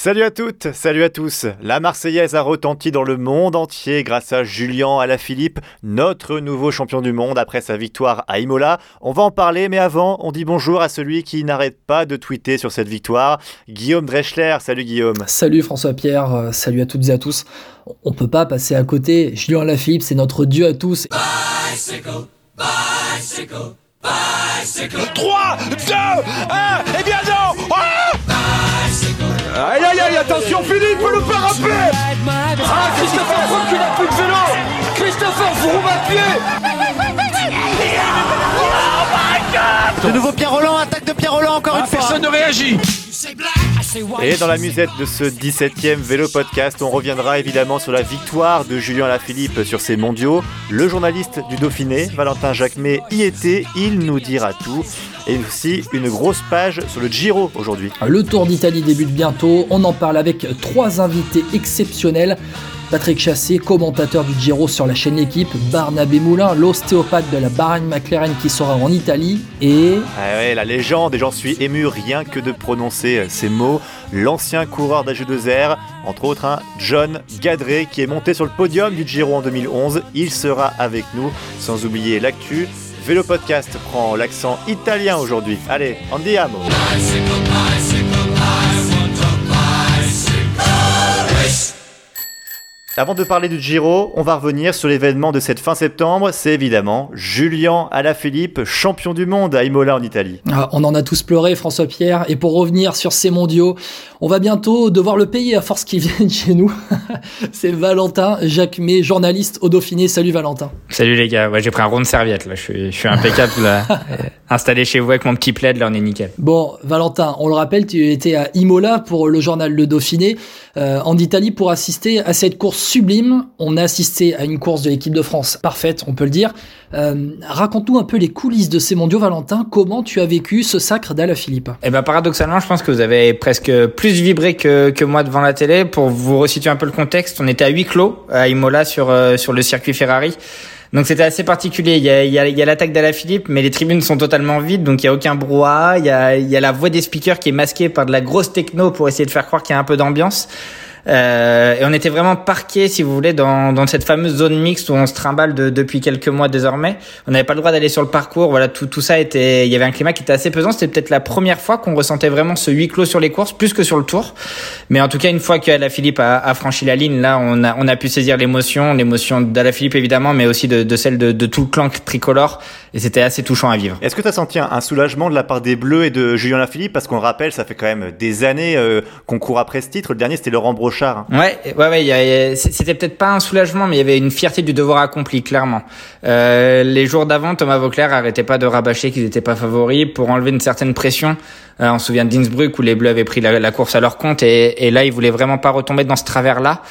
Salut à toutes, salut à tous. La Marseillaise a retenti dans le monde entier grâce à Julien Alaphilippe, notre nouveau champion du monde après sa victoire à Imola. On va en parler, mais avant, on dit bonjour à celui qui n'arrête pas de tweeter sur cette victoire, Guillaume Dreschler. Salut Guillaume. Salut François-Pierre, euh, salut à toutes et à tous. On peut pas passer à côté. Julien Alaphilippe, c'est notre dieu à tous. Bicycle, bicycle, bicycle. 3, 2, 1, et bien non Aïe aïe aïe, attention Philippe, le faire rappeler Ah, Christopher Froome qui n'a plus de vélo. Christopher Froome à pied. Oh my god De nouveau Pierre Roland, attaque de Pierre Roland encore ah, une fois. Personne ne réagit et dans la musette de ce 17e vélo podcast, on reviendra évidemment sur la victoire de Julien Alaphilippe sur ses mondiaux. Le journaliste du Dauphiné, Valentin Jacquemet, y était, il nous dira tout. Et aussi une grosse page sur le Giro aujourd'hui. Le Tour d'Italie débute bientôt, on en parle avec trois invités exceptionnels. Patrick Chassé, commentateur du Giro sur la chaîne L'équipe, Barnabé Moulin, l'ostéopathe de la Bahrain McLaren qui sera en Italie, et... Ah ouais, la légende, et j'en suis ému rien que de prononcer euh, ces mots, l'ancien coureur d'AG2R, entre autres un John Gadré qui est monté sur le podium du Giro en 2011, il sera avec nous, sans oublier l'actu. Vélo Podcast prend l'accent italien aujourd'hui. Allez, andiamo Avant de parler du Giro, on va revenir sur l'événement de cette fin septembre. C'est évidemment Julien Alaphilippe, champion du monde à Imola en Italie. Ah, on en a tous pleuré, François Pierre. Et pour revenir sur ces mondiaux, on va bientôt devoir le payer à force qu'ils viennent chez nous. C'est Valentin Jacquemet, journaliste au Dauphiné. Salut Valentin. Salut les gars. Ouais, j'ai pris un rond de serviette là. Je suis, je suis impeccable là. Installé chez vous avec mon petit plaid là, on est nickel. Bon, Valentin, on le rappelle, tu étais à Imola pour le journal Le Dauphiné euh, en Italie pour assister à cette course sublime. On a assisté à une course de l'équipe de France parfaite, on peut le dire. Euh, Raconte-nous un peu les coulisses de ces mondiaux, Valentin. Comment tu as vécu ce sacre d'Alaphilippe Eh ben, paradoxalement, je pense que vous avez presque plus vibré que, que moi devant la télé. Pour vous resituer un peu le contexte, on était à huis clos à Imola sur, euh, sur le circuit Ferrari. Donc c'était assez particulier. Il y a, y a, y a l'attaque d'Alaphilippe, mais les tribunes sont totalement vides, donc il y a aucun brouhaha. Il y a, il y a la voix des speakers qui est masquée par de la grosse techno pour essayer de faire croire qu'il y a un peu d'ambiance. Euh, et on était vraiment parqué, si vous voulez, dans, dans cette fameuse zone mixte où on se trimballe de, depuis quelques mois désormais. On n'avait pas le droit d'aller sur le parcours. Voilà, tout, tout ça était. Il y avait un climat qui était assez pesant. C'était peut-être la première fois qu'on ressentait vraiment ce huis clos sur les courses, plus que sur le tour. Mais en tout cas, une fois qu'Ala Philippe a, a, franchi la ligne, là, on a, on a pu saisir l'émotion, l'émotion d'Ala Philippe évidemment, mais aussi de, de celle de, de, tout le clan tricolore. Et c'était assez touchant à vivre. Est-ce que tu as senti un, soulagement de la part des Bleus et de Julien Lafilippe? Parce qu'on le rappelle, ça fait quand même des années euh, qu'on court après ce titre. Le dernier, c'était Laurent Brochard. Ouais, ouais, ouais. C'était peut-être pas un soulagement, mais il y avait une fierté du devoir accompli, clairement. Euh, les jours d'avant, Thomas Vauclair arrêtait pas de rabâcher qu'ils n'étaient pas favoris pour enlever une certaine pression. Euh, on se souvient d'Innsbruck où les Bleus avaient pris la, course à leur compte et, et là, ils voulaient vraiment pas retomber dans ce travers-là.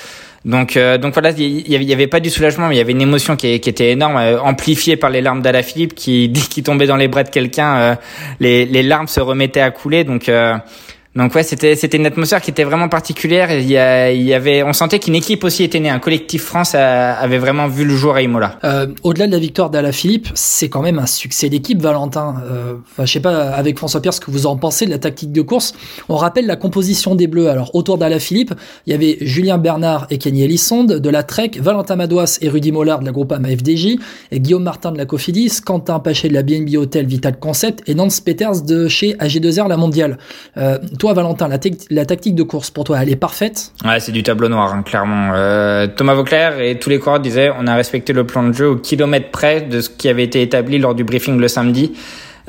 Donc, euh, donc voilà, il y, avait pas du soulagement, mais il y avait une émotion qui, était énorme, euh, amplifiée par les larmes d'Alaphilippe, qui dès qu'il tombait dans les bras de quelqu'un, euh, les, les larmes se remettaient à couler. Donc donc ouais, c'était c'était une atmosphère qui était vraiment particulière. Il y, a, il y avait, on sentait qu'une équipe aussi était née. Un collectif France avait vraiment vu le jour à Imola. Euh, Au-delà de la victoire Philippe, c'est quand même un succès d'équipe, Valentin. Euh, enfin, je sais pas avec François Pierre ce que vous en pensez de la tactique de course. On rappelle la composition des Bleus. Alors autour Philippe, il y avait Julien Bernard et Kenny Elissonde de la Trek, Valentin Madouas et Rudy Mollard de la Groupama FDJ, et Guillaume Martin de la Cofidis, Quentin Paché de la BNB Hotel Vital Concept et Nance Peters de chez AG2R La Mondiale. Euh, toi, Valentin, la, la, tactique de course pour toi, elle est parfaite? Ouais, c'est du tableau noir, hein, clairement. Euh, Thomas Vauclair et tous les coureurs disaient on a respecté le plan de jeu au kilomètre près de ce qui avait été établi lors du briefing le samedi.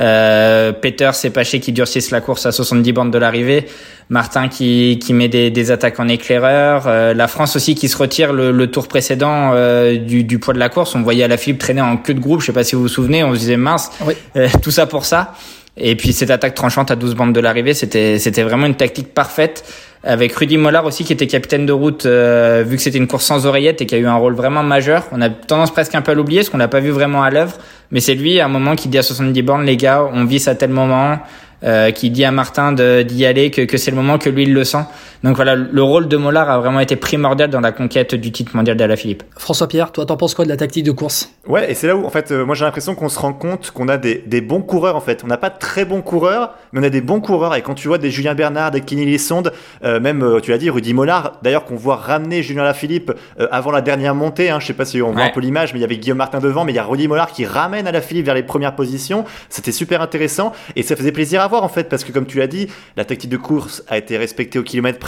Euh, Peter Paché qui durcissent la course à 70 bandes de l'arrivée. Martin qui, qui met des, des attaques en éclaireur. Euh, la France aussi qui se retire le, le tour précédent euh, du, du, poids de la course. On voyait à la Philippe traîner en queue de groupe. Je sais pas si vous vous souvenez. On se disait mince. Oui. Euh, tout ça pour ça. Et puis cette attaque tranchante à 12 bandes de l'arrivée, c'était c'était vraiment une tactique parfaite avec Rudy Mollard aussi qui était capitaine de route euh, vu que c'était une course sans oreillette et qui a eu un rôle vraiment majeur. On a tendance presque un peu à l'oublier parce qu'on l'a pas vu vraiment à l'œuvre, mais c'est lui à un moment qui dit à 70 bornes les gars, on vit à tel moment, euh, qui dit à Martin d'y aller que, que c'est le moment que lui il le sent. Donc voilà, le rôle de Mollard a vraiment été primordial dans la conquête du titre mondial d'Alaphilippe. François Pierre, toi, t'en penses quoi de la tactique de course? Ouais, et c'est là où, en fait, euh, moi j'ai l'impression qu'on se rend compte qu'on a des, des, bons coureurs, en fait. On n'a pas de très bons coureurs, mais on a des bons coureurs. Et quand tu vois des Julien Bernard, des Kenny Lessonde, euh, même, euh, tu l'as dit, Rudy Mollard, d'ailleurs, qu'on voit ramener Julien Lafilippe euh, avant la dernière montée, hein, je sais pas si on voit un peu l'image, mais il y avait Guillaume Martin devant, mais il y a Rudy Mollard qui ramène à Lafilippe vers les premières positions. C'était super intéressant, et ça faisait plaisir à voir, en fait, parce que comme tu l'as dit, la tactique de course a été respectée au kilomètre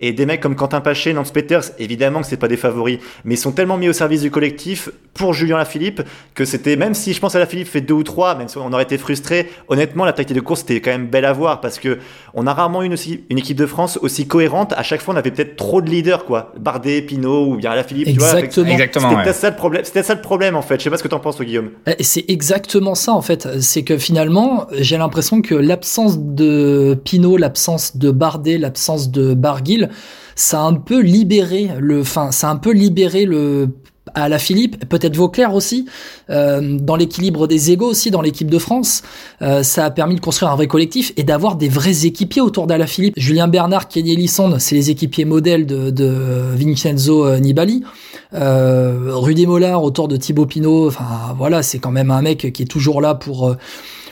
et des mecs comme Quentin Paché, Nance Peters, évidemment que c'est pas des favoris, mais ils sont tellement mis au service du collectif pour Julien Lafilippe que c'était, même si je pense à Lafilippe fait deux ou trois, même si on aurait été frustré, honnêtement, la tactique de course c'était quand même belle à voir parce que on a rarement une, aussi, une équipe de France aussi cohérente. À chaque fois, on avait peut-être trop de leaders, quoi. Bardet, Pinot ou bien Lafilippe, Exactement. tu vois. Exactement. C'était ouais. ça le problème. C'était ça le problème, en fait. Je sais pas ce que t'en penses, Guillaume. C'est exactement ça, en fait. C'est que finalement, j'ai l'impression que l'absence de Pinot, l'absence de Bardet, l'absence de Barguil, ça a un peu libéré le, enfin, ça a un peu libéré le à la Philippe, peut-être Vauclair aussi, euh, dans l'équilibre des égaux aussi, dans l'équipe de France. Euh, ça a permis de construire un vrai collectif et d'avoir des vrais équipiers autour d'Ala Philippe. Julien Bernard, Kenny Elissonde, c'est les équipiers modèles de, Vincenzo Nibali. Euh, Rudy Mollard autour de Thibaut Pinot. Enfin voilà, c'est quand même un mec qui est toujours là pour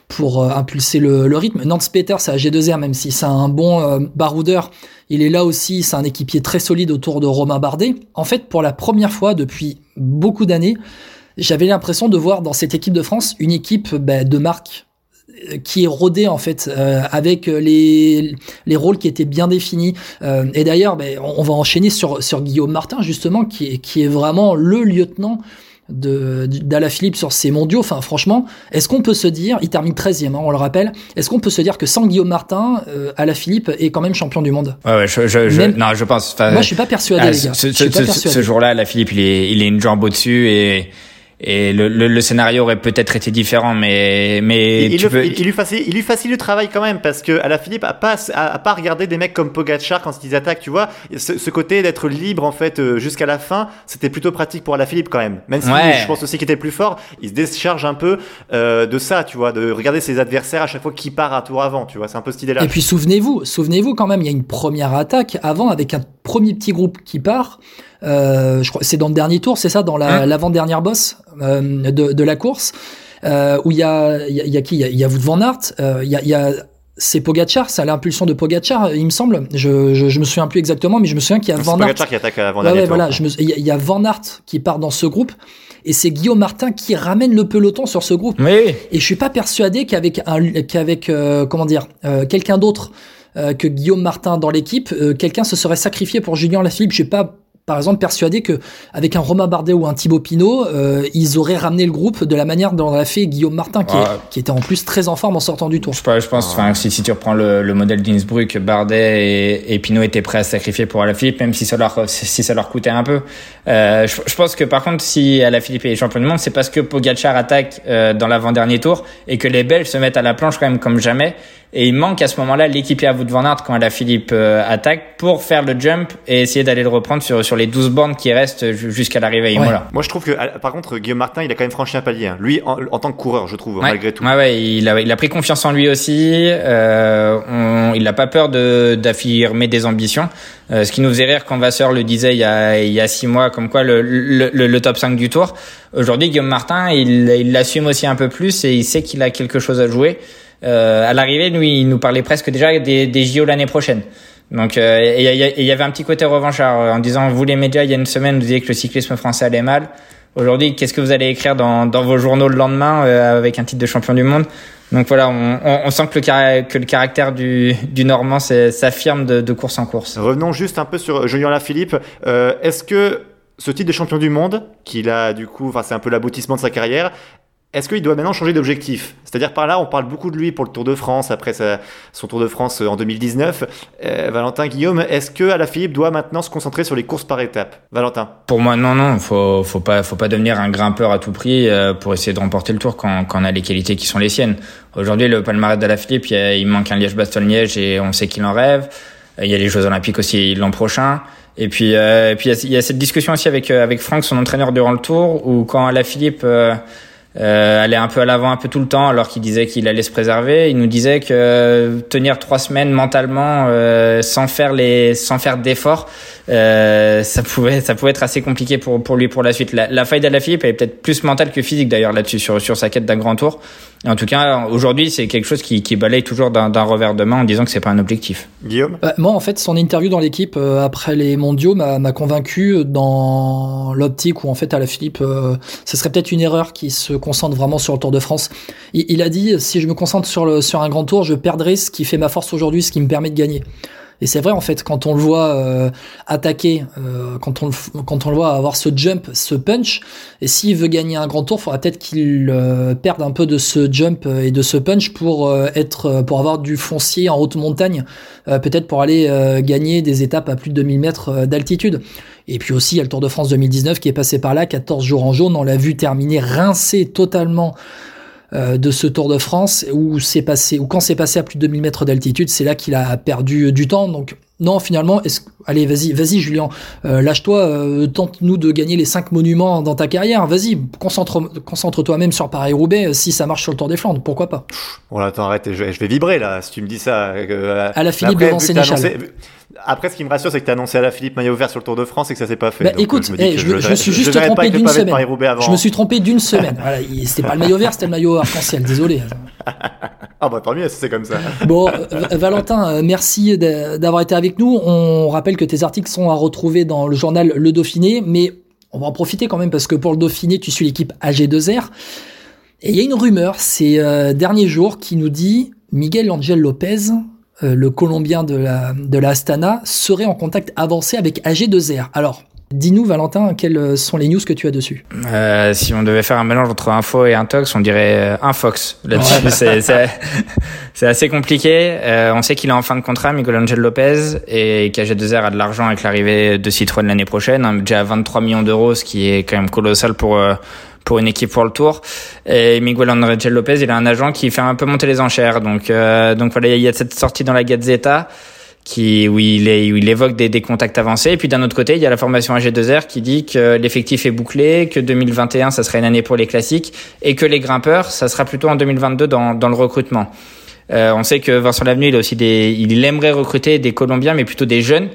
pour impulser le, le rythme. Nance Peters c'est à G2R, même si c'est un bon euh, baroudeur, il est là aussi, c'est un équipier très solide autour de Romain Bardet. En fait, pour la première fois depuis beaucoup d'années, j'avais l'impression de voir dans cette équipe de France une équipe bah, de marque qui est rodée en fait euh, avec les les rôles qui étaient bien définis euh, et d'ailleurs ben, on va enchaîner sur sur Guillaume Martin justement qui qui est vraiment le lieutenant de d'Alaphilippe sur ces mondiaux. Enfin, franchement, est-ce qu'on peut se dire, il termine 13e, hein, on le rappelle, est-ce qu'on peut se dire que sans Guillaume Martin, euh, Alaphilippe est quand même champion du monde? Ouais, ouais, je, je, je non, je pense. Moi, je suis pas persuadé, ah, les gars. Ce, ce- ce- ce jour-là, la Philippe, il est, il est une jambe au-dessus et et le, le, le scénario aurait peut-être été différent, mais mais il, tu peux. il- il lui facilite, il lui facilite le travail quand même parce que à la Philippe a pas a, a pas regardé des mecs comme Pogacar quand ils attaquent, tu vois. Ce, ce côté d'être libre en fait euh, jusqu'à la fin, c'était plutôt pratique pour la Philippe quand même. Même si Ouais. je pense aussi qu'il était plus fort, il se décharge un peu euh, de ça, tu vois, de regarder ses adversaires à chaque fois qui part un tour avant, tu vois. C'est un peu cette idée-là. Et puis souvenez-vous, souvenez-vous quand même, il y a une première attaque avant avec un premier petit groupe qui part. Euh, je crois c'est dans le dernier tour, c'est ça, dans la- Hein l'avant-dernière bosse euh, de, de la course, euh, où il y a, il y, a, y a qui? Il y a, il y a Wout van Aert, euh, il y a, il y a c'est Pogacar, c'est à l'impulsion de Pogacar, il me semble. Je, je, je me souviens plus exactement, mais je me souviens qu'il y a Van Aert. Pogacar qui attaque avant Ouais, dernier ouais, voilà, je me- il y, a- il y a Van Aert qui part dans ce groupe, et c'est Guillaume Martin qui ramène le peloton sur ce groupe. Oui, oui. Et je suis pas persuadé qu'avec un qu'avec euh, comment dire euh, quelqu'un d'autre euh, que Guillaume Martin dans l'équipe, euh, quelqu'un se serait sacrifié pour Julien Lafilippe. Je suis pas par exemple persuadé que avec un Romain Bardet ou un Thibaut Pinot, euh, ils auraient ramené le groupe de la manière dont l'a fait Guillaume Martin, qui, est- Ouais. qui était en plus très en forme en sortant du tour. Je, pense- je pense, enfin, si, si tu reprends le, le modèle d'Innsbruck, Bardet et, et Pinot étaient prêts à sacrifier pour Alaphilippe, même si ça leur, si ça leur coûtait un peu. Euh, je, je pense que par contre, si Alaphilippe est champion du monde, c'est parce que Pogacar attaque euh, dans l'avant-dernier tour et que les Belges se mettent à la planche quand même comme jamais. Et il manque à ce moment-là l'équipier à Wout van Aert quand Alaphilippe euh, attaque pour faire le jump et essayer d'aller le reprendre sur, sur les 12 bornes qui restent ju- jusqu'à l'arrivée à Imola. Moi, je trouve que, à- par contre, Guillaume Martin, il a quand même franchi un palier. hein. Lui, en, en tant que coureur, je trouve, Ouais. malgré tout. Ouais, ouais, il a, il a pris confiance en lui aussi. Euh, on- il n'a pas peur de d'affirmer des ambitions. Euh, ce qui nous faisait rire quand Vasseur le disait il y a, il y a six mois, comme quoi le, le, le, le top 5 du tour. Aujourd'hui, Guillaume Martin, il il l'assume aussi un peu plus et il sait qu'il a quelque chose à jouer. Euh, à l'arrivée, lui, il nous parlait presque déjà des, des JO l'année prochaine. Donc, euh, il y, avait un petit côté revanchard euh, en disant, vous les médias, il y a une semaine, vous disiez que le cyclisme français allait mal. Aujourd'hui, qu'est-ce que vous allez écrire dans, dans vos journaux le lendemain euh, avec un titre de champion du monde? Donc voilà, on, on, on sent que le, que le caractère du, du Normand s'affirme de, de course en course. Revenons juste un peu sur Julien Lafilippe. Euh, Est-ce que ce titre de champion du monde, qu'il a du coup, enfin c'est un peu l'aboutissement de sa carrière, est-ce qu'il doit maintenant changer d'objectif? C'est-à-dire par là, on parle beaucoup de lui pour le Tour de France après sa- son Tour de France en 2019. Euh, Valentin Guillaume, est-ce que Alaphilippe doit maintenant se concentrer sur les courses par étapes? Valentin Pour moi, non, non, faut, faut pas, faut pas devenir un grimpeur à tout prix euh, pour essayer de remporter le Tour quand, quand on a les qualités qui sont les siennes. Aujourd'hui, le palmarès d'Alaphilippe, il, il manque un Liège-Bastogne-Liège et on sait qu'il en rêve. Euh, Il y a les Jeux Olympiques aussi l'an prochain. Et puis, euh, et puis il y, a, cette discussion aussi avec euh, avec Franck, son entraîneur durant le Tour, où quand Alaphilippe euh, euh, aller un peu à l'avant un peu tout le temps alors qu'il disait qu'il allait se préserver. Il nous disait que tenir trois semaines mentalement sans faire les sans faire d'efforts, ça pouvait ça pouvait être assez compliqué pour pour lui pour la suite. La, la faille d'Alaphilippe est peut-être plus mentale que physique d'ailleurs là-dessus sur sur sa quête d'un grand tour. En tout cas, aujourd'hui, c'est quelque chose qui, qui balaye toujours d'un revers de main en disant que c'est pas un objectif. Guillaume bah, Moi, en fait, son interview dans l'équipe euh, après les mondiaux m'a convaincu dans l'optique où, en fait, à la Philippe, euh, ce serait peut-être une erreur qui se concentre vraiment sur le Tour de France. Il, il, a dit si je me concentre sur, le, sur un grand tour, je perdrai ce qui fait ma force aujourd'hui, ce qui me permet de gagner. Et c'est vrai en fait quand on le voit euh, attaquer, euh, quand on le, quand on le voit avoir ce jump, ce punch, et s'il veut gagner un grand tour, il faudra peut-être qu'il euh, perde un peu de ce jump et de ce punch pour être pour avoir du foncier en haute montagne, peut-être pour aller gagner des étapes à plus de 2000 mètres d'altitude. Et puis aussi, il y a le Tour de France 2019 qui est passé par là, 14 jours en jaune, on l'a vu terminer rincé totalement euh, de ce Tour de France où c'est passé, ou quand c'est passé à plus de 2000 mètres d'altitude, c'est là qu'il a perdu du temps. Donc non, finalement, est allez, vas-y, vas-y, Julien, euh, lâche-toi, euh, tente-nous de gagner les cinq monuments dans ta carrière. Vas-y, concentre, concentre-toi même sur Paris-Roubaix. Si ça marche sur le Tour des Flandres, pourquoi pas? Bon, attends, arrête, je, vais vibrer là. Si tu me dis ça, à la Philippe devant Sénéchal. Après, ce qui me rassure, c'est que tu as annoncé à la Philippe maillot vert sur le Tour de France et que ça s'est pas fait. Bah, écoute, je, me, je, suis juste trompé d'une semaine. Je me suis trompé d'une semaine. voilà, c'était pas le maillot vert, c'était le maillot arc-en-ciel. Désolé. ah bah tant mieux, c'est comme ça. bon, Valentin, euh, merci d'avoir été avec nous. On rappelle que tes articles sont à retrouver dans le journal Le Dauphiné, mais on va en profiter quand même parce que pour le Dauphiné, tu suis l'équipe AG2R. Et il y a une rumeur ces euh, derniers jours qui nous dit Miguel Angel Lopez euh, le Colombien de la, de la Astana, serait en contact avancé avec AG2R. Alors, Dis-nous, Valentin, quelles sont les news que tu as dessus? Euh, Si on devait faire un mélange entre info et un tox, on dirait euh, un fox. Là-dessus, c'est assez compliqué. on sait qu'il est en fin de contrat, Miguel Angel Lopez, et qu'AG2R a de l'argent avec l'arrivée de Citroën l'année prochaine, hein, déjà à 23 millions d'euros, ce qui est quand même colossal pour pour une équipe pour le Tour. Et Miguel Angel Lopez, il a un agent qui fait un peu monter les enchères. Donc, euh, donc voilà, il y a cette sortie dans la Gazzetta qui où il, est, où il évoque des, des contacts avancés. Et puis d'un autre côté, il y a la formation AG2R qui dit que l'effectif est bouclé, que 2021 ça serait une année pour les classiques et que les grimpeurs ça sera plutôt en 2022 dans, dans le recrutement. Euh, on sait que Vincent Lavenu, il a aussi des, il aimerait recruter des Colombiens, mais plutôt des jeunes.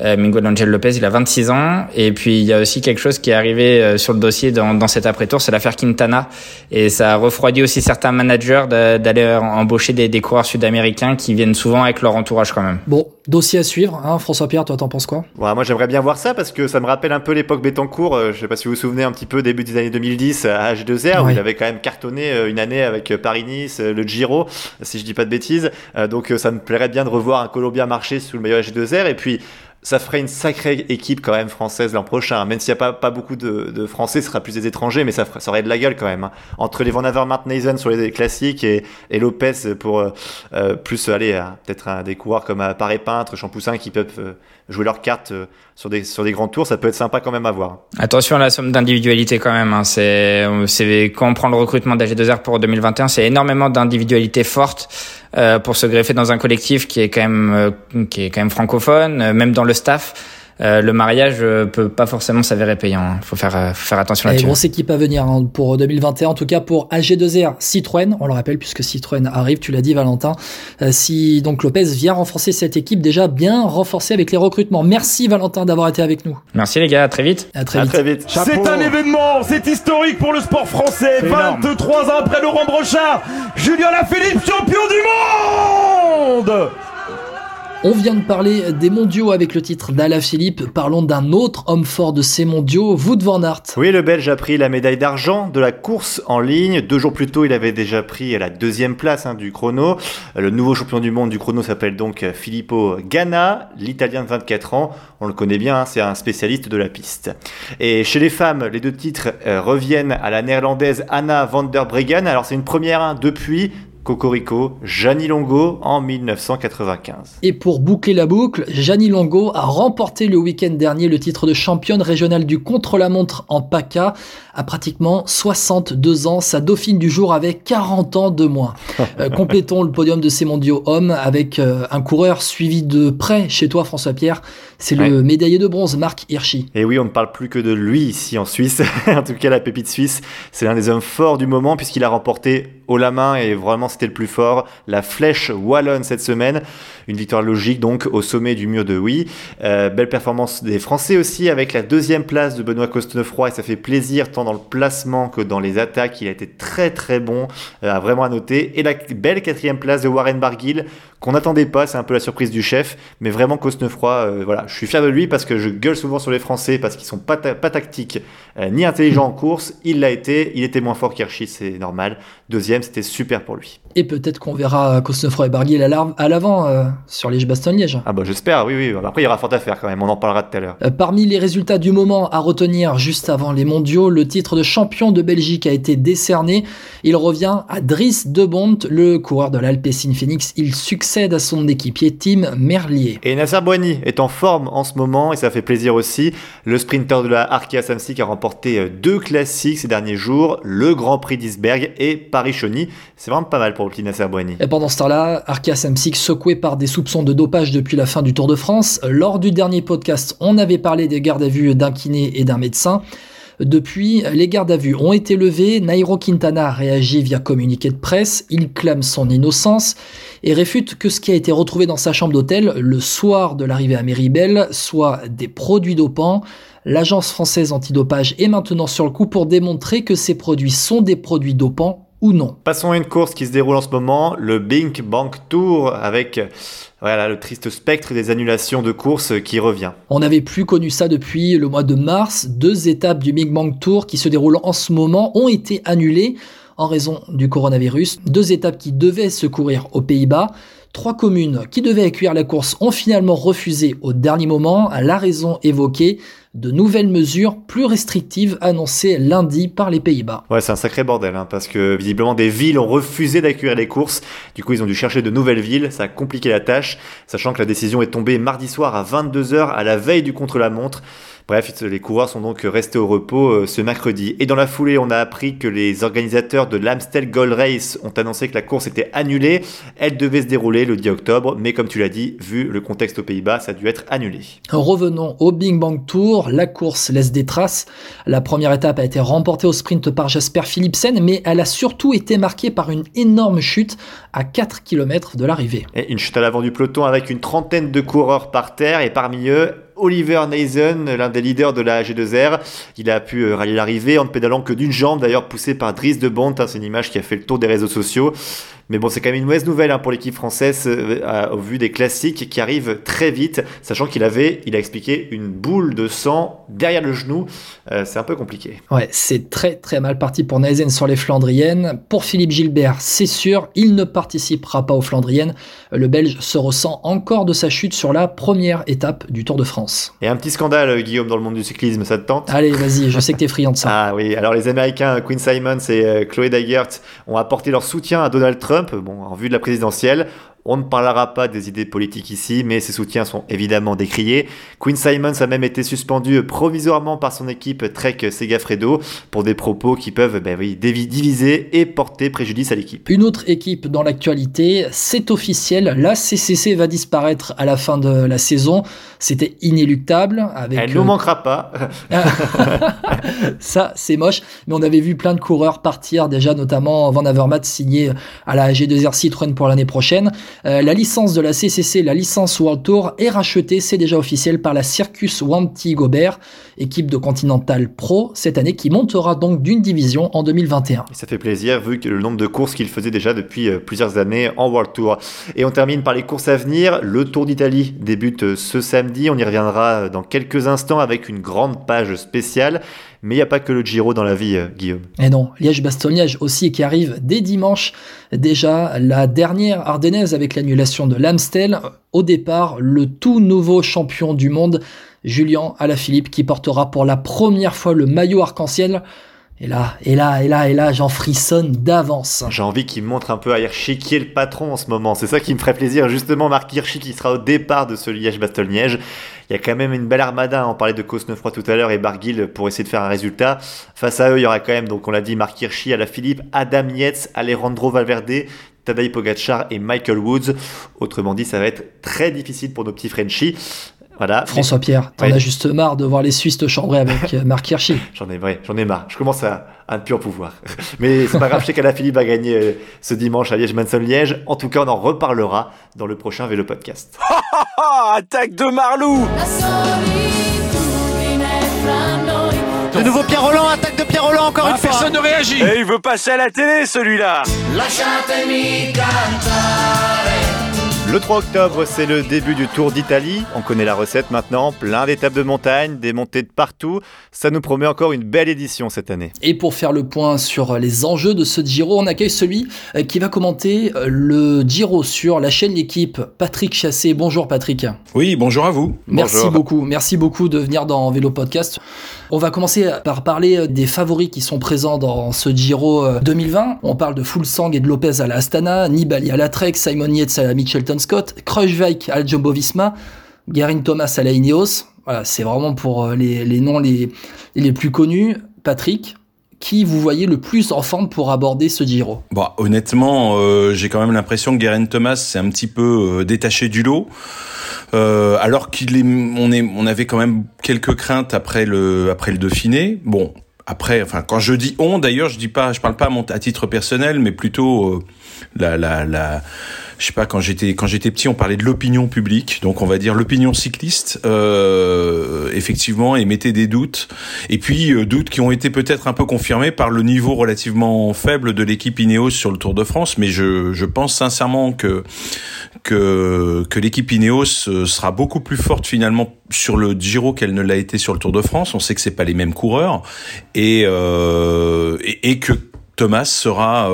Euh, Miguel Angel Lopez, il a 26 ans. Et puis, il y a aussi quelque chose qui est arrivé euh, sur le dossier dans, dans cet après-tour, c'est l'affaire Quintana. Et ça a refroidi aussi certains managers d'aller embaucher des, des coureurs sud-américains qui viennent souvent avec leur entourage quand même. Bon, dossier à suivre. Hein, François-Pierre, toi, t'en penses quoi? Ouais, Moi, j'aimerais bien voir ça parce que ça me rappelle un peu l'époque Bettencourt. Euh, je sais pas si vous vous souvenez un petit peu, début des années 2010, à H2R, où il avait quand même cartonné une année avec Paris-Nice, le Giro, si je dis pas de bêtises. donc, ça me plairait bien de revoir un Colombien marcher sous le meilleur H2R. Et puis, ça ferait une sacrée équipe quand même française l'an prochain. Même s'il n'y a pas, pas beaucoup de, Français, ce sera plus des étrangers, mais ça, ferait, ça aurait de la gueule quand même. Hein. Entre les Van Avermaet Nathan sur les classiques et, et Lopez pour euh, euh plus aller peut-être des coureurs comme à Paris Peintre, Champoussin qui peuvent euh, jouer leurs cartes euh, sur des, sur des grands tours, ça peut être sympa quand même à voir. Attention à la somme d'individualité quand même. Hein. C'est, c'est, quand on prend le recrutement d'AG2R pour 2021, c'est énormément d'individualité forte. Euh, pour se greffer dans un collectif qui est quand même euh, qui est quand même francophone, euh, même dans le staff. Euh, le mariage peut pas forcément s'avérer payant. Il hein. faut faire, faire attention là-dessus. Grosse équipe à venir hein, pour 2021, en tout cas pour AG2R Citroën, on le rappelle puisque Citroën arrive, tu l'as dit Valentin. si donc Lopez vient renforcer cette équipe déjà bien renforcée avec les recrutements. Merci Valentin d'avoir été avec nous. Merci les gars, à très vite. À très vite. C'est un événement, c'est historique pour le sport français. 23 ans après Laurent Brochard, Julien Lafilippe, champion du monde on vient de parler des mondiaux avec le titre d'Ala Philippe. Parlons d'un autre homme fort de ces mondiaux, Wout van Aert. Oui, le Belge a pris la médaille d'argent de la course en ligne. Deux jours plus tôt, il avait déjà pris la deuxième place hein, du chrono. Le nouveau champion du monde du chrono s'appelle donc Filippo Ganna, l'Italien de 24 ans. On le connaît bien, hein, c'est un spécialiste de la piste. Et chez les femmes, les deux titres euh, reviennent à la néerlandaise Anna van der Breggen. Alors c'est une première hein, depuis Cocorico, Gianni Longo en 1995. Et pour boucler la boucle, Gianni Longo a remporté le week-end dernier le titre de championne régionale du contre-la-montre en PACA à pratiquement 62 ans. Sa dauphine du jour avait 40 ans de moins. Euh, complétons le podium de ces mondiaux hommes avec euh, un coureur suivi de près chez toi, François Pierre. C'est le médaillé de bronze, Marc Hirschi. Et oui, on ne parle plus que de lui ici en Suisse. en tout cas, la pépite suisse, c'est l'un des hommes forts du moment puisqu'il a remporté haut la main et vraiment c'était le plus fort. La flèche wallonne cette semaine. Une victoire logique donc au sommet du mur de Oui. Euh, belle performance des Français aussi avec la deuxième place de Benoît Cosnefroy et ça fait plaisir tant dans le placement que dans les attaques. Il a été très très bon, euh, vraiment à noter. Et la belle quatrième place de Warren Barguil qu'on n'attendait pas, c'est un peu la surprise du chef, mais vraiment Cosnefroy, euh, voilà, je suis fier de lui parce que je gueule souvent sur les Français parce qu'ils sont pas, pas tactiques euh, ni intelligents en course. Il l'a été, il était moins fort qu'Hirschi, c'est normal. Deuxième, c'était super pour lui. Et peut-être qu'on verra Cosnefroy et Barguil à l'avant euh, sur Liège-Bastogne-Liège. Ah bah j'espère, oui, oui. Après, il y aura fort à faire quand même, on en parlera tout à l'heure. parmi les résultats du moment à retenir juste avant les mondiaux, le titre de champion de Belgique a été décerné. Il revient à Driss de Bont, le coureur de l'Alpecin Phoenix. Il succède à son équipier Tim Merlier. Et Nasser Boigny est en forme en ce moment et ça fait plaisir aussi. Le sprinter de la Arkea Samsic a remporté euh, deux classiques ces derniers jours, le Grand Prix d'Isberg et Paris-Chauny. C'est vraiment pas mal pour le petit Nasser Boigny. Et pendant ce temps-là, Arkea Samsic secoué par des soupçons de dopage depuis la fin du Tour de France. Lors du dernier podcast, on avait parlé des gardes à vue d'un kiné et d'un médecin. Depuis, les gardes à vue ont été levés. Nairo Quintana réagit via communiqué de presse. Il clame son innocence et réfute que ce qui a été retrouvé dans sa chambre d'hôtel le soir de l'arrivée à Méribel soit des produits dopants. L'agence française antidopage est maintenant sur le coup pour démontrer que ces produits sont des produits dopants ou non. Passons à une course qui se déroule en ce moment, le Bink Bank Tour, avec voilà, le triste spectre des annulations de courses qui revient. On n'avait plus connu ça depuis le mois de mars. Deux étapes du Bink Bank Tour qui se déroulent en ce moment ont été annulées en raison du coronavirus. Deux étapes qui devaient se courir aux Pays-Bas. Trois communes qui devaient accueillir la course ont finalement refusé au dernier moment. La raison évoquée, de nouvelles mesures plus restrictives annoncées lundi par les Pays-Bas. Ouais, c'est un sacré bordel, hein, parce que visiblement des villes ont refusé d'accueillir les courses. Du coup, ils ont dû chercher de nouvelles villes. Ça a compliqué la tâche, sachant que la décision est tombée mardi soir à 22h à la veille du contre-la-montre. Bref, les coureurs sont donc restés au repos euh, ce mercredi. Et dans la foulée, on a appris que les organisateurs de l'Amstel Gold Race ont annoncé que la course était annulée. Elle devait se dérouler le 10 octobre, mais comme tu l'as dit, vu le contexte aux Pays-Bas, ça a dû être annulé. Revenons au Bing Bang Tour. La course laisse des traces. La première étape a été remportée au sprint par Jasper Philipsen, mais elle a surtout été marquée par une énorme chute à 4 km de l'arrivée. Une chute à l'avant du peloton avec une trentaine de coureurs par terre et parmi eux Oliver Nazen, l'un des leaders de la G2R. Il a pu euh, rallier l'arrivée en ne pédalant que d'une jambe, d'ailleurs poussé par Driss de Bont. Hein, c'est une image qui a fait le tour des réseaux sociaux. Mais bon, c'est quand même une mauvaise nouvelle hein, pour l'équipe française euh, au vu des classiques qui arrivent très vite, sachant qu'il avait, il a expliqué, une boule de sang derrière le genou. Euh, c'est un peu compliqué. Ouais, c'est très très mal parti pour Naisen sur les Flandriennes. Pour Philippe Gilbert, c'est sûr, il ne participera pas aux Flandriennes. Le Belge se ressent encore de sa chute sur la première étape du Tour de France. Et un petit scandale, Guillaume, dans le monde du cyclisme, ça te tente? Allez, vas-y, je sais que t'es friand de ça. ah oui, alors les Américains Quinn Simons et euh, Chloé Dagert ont apporté leur soutien à Donald Trump bon, en vue de la présidentielle. On ne parlera pas des idées politiques ici, mais ses soutiens sont évidemment décriés. Queen Simons a même été suspendu provisoirement par son équipe Trek Segafredo pour des propos qui peuvent ben oui, diviser et porter préjudice à l'équipe. Une autre équipe dans l'actualité, c'est officiel, la CCC va disparaître à la fin de la saison. C'était inéluctable. Avec, Elle ne nous euh, manquera pas. Ça, c'est moche. Mais on avait vu plein de coureurs partir déjà, notamment Van Avermaet signé à la G2R Citroën pour l'année prochaine. Euh, la licence de la CCC, la licence World Tour, est rachetée, c'est déjà officiel, par la Circus Wanty Gobert, équipe de Continental Pro cette année, qui montera donc d'une division en 2021. ça fait plaisir, vu que le nombre de courses qu'il faisait déjà depuis euh, plusieurs années en World Tour. Et on termine par les courses à venir. Le Tour d'Italie débute euh, ce samedi. On y reviendra dans quelques instants avec une grande page spéciale. Mais il n'y a pas que le Giro dans la vie, euh, Guillaume. Et non, Liège-Bastogne-Liège aussi qui arrive dès dimanche. Déjà la dernière ardennaise avec l'annulation de l'Amstel. Au départ, le tout nouveau champion du monde, Julien Alaphilippe, qui portera pour la première fois le maillot arc-en-ciel Et là, et là, et là, et là, j'en frissonne d'avance. J'ai envie qu'il montre un peu à Hirschi qui est le patron en ce moment. C'est ça qui me ferait plaisir. Justement, Marc Hirschi qui sera au départ de ce Liège-Bastogne-Liège. Il y a quand même une belle armada. On parlait de Cosnefroy tout à l'heure et Barguil pour essayer de faire un résultat. Face à eux, il y aura quand même, donc on l'a dit, Marc Hirschi, la Philippe, Adam Yates, Alejandro Valverde, Tadej Pogacar et Michael Woods. Autrement dit, ça va être très difficile pour nos petits Frenchies. Voilà. François Pierre, t'en as juste marre de voir les Suisses te chambrer avec euh, Marc Hirschi. J'en ai, ouais, j'en ai marre. Je commence à, à ne plus en pouvoir. Mais c'est pas grave, je sais qu'Alaphilippe va gagner euh, ce dimanche à Liège-Manson-Liège. En tout cas, on en reparlera dans le prochain Vélo Podcast. Attaque de Marlou. De nouveau Pierre Roland, attaque de Pierre Roland encore une fois. Personne ne réagit. Et il veut passer à la télé celui-là Le 3 octobre, c'est le début du Tour d'Italie. On connaît la recette maintenant, plein d'étapes de montagne, des montées de partout. Ça nous promet encore une belle édition cette année. Et pour faire le point sur les enjeux de ce Giro, on accueille celui euh, qui va commenter euh, le Giro sur la chaîne L'équipe, Patrick Chassé. Bonjour Patrick. Oui, bonjour à vous. Merci Bonjour. beaucoup, merci beaucoup de venir dans Vélo Podcast. On va commencer par parler des favoris qui sont présents dans ce Giro euh, 2020. On parle de Fulsang et de Lopez à la Astana, Nibali à la Trek, Simon Yates à la Mitchelton Scott, Kruijswijk à la Jumbo Thomas à la. Voilà, c'est vraiment pour euh, les, les noms les, les plus connus. Patrick, qui vous voyez le plus en forme pour aborder ce Giro? Bon, honnêtement, euh, j'ai quand même l'impression que Geraint Thomas s'est un petit peu euh, détaché du lot. Alors qu'il est, on est, on avait quand même quelques craintes après le, après le Dauphiné. Bon, après, enfin, quand je dis on, d'ailleurs, je dis pas, je parle pas à, à titre personnel, mais plutôt la, la, la, je sais pas, quand j'étais, quand j'étais petit, on parlait de l'opinion publique, donc on va dire l'opinion cycliste, euh, effectivement, émettait des doutes, et puis euh, doutes qui ont été peut-être un peu confirmés par le niveau relativement faible de l'équipe Ineos sur le Tour de France, mais je, je pense sincèrement que que, l'équipe Ineos euh, sera beaucoup plus forte finalement sur le Giro qu'elle ne l'a été sur le Tour de France. On sait que c'est pas les mêmes coureurs. Et euh, et, et que Thomas sera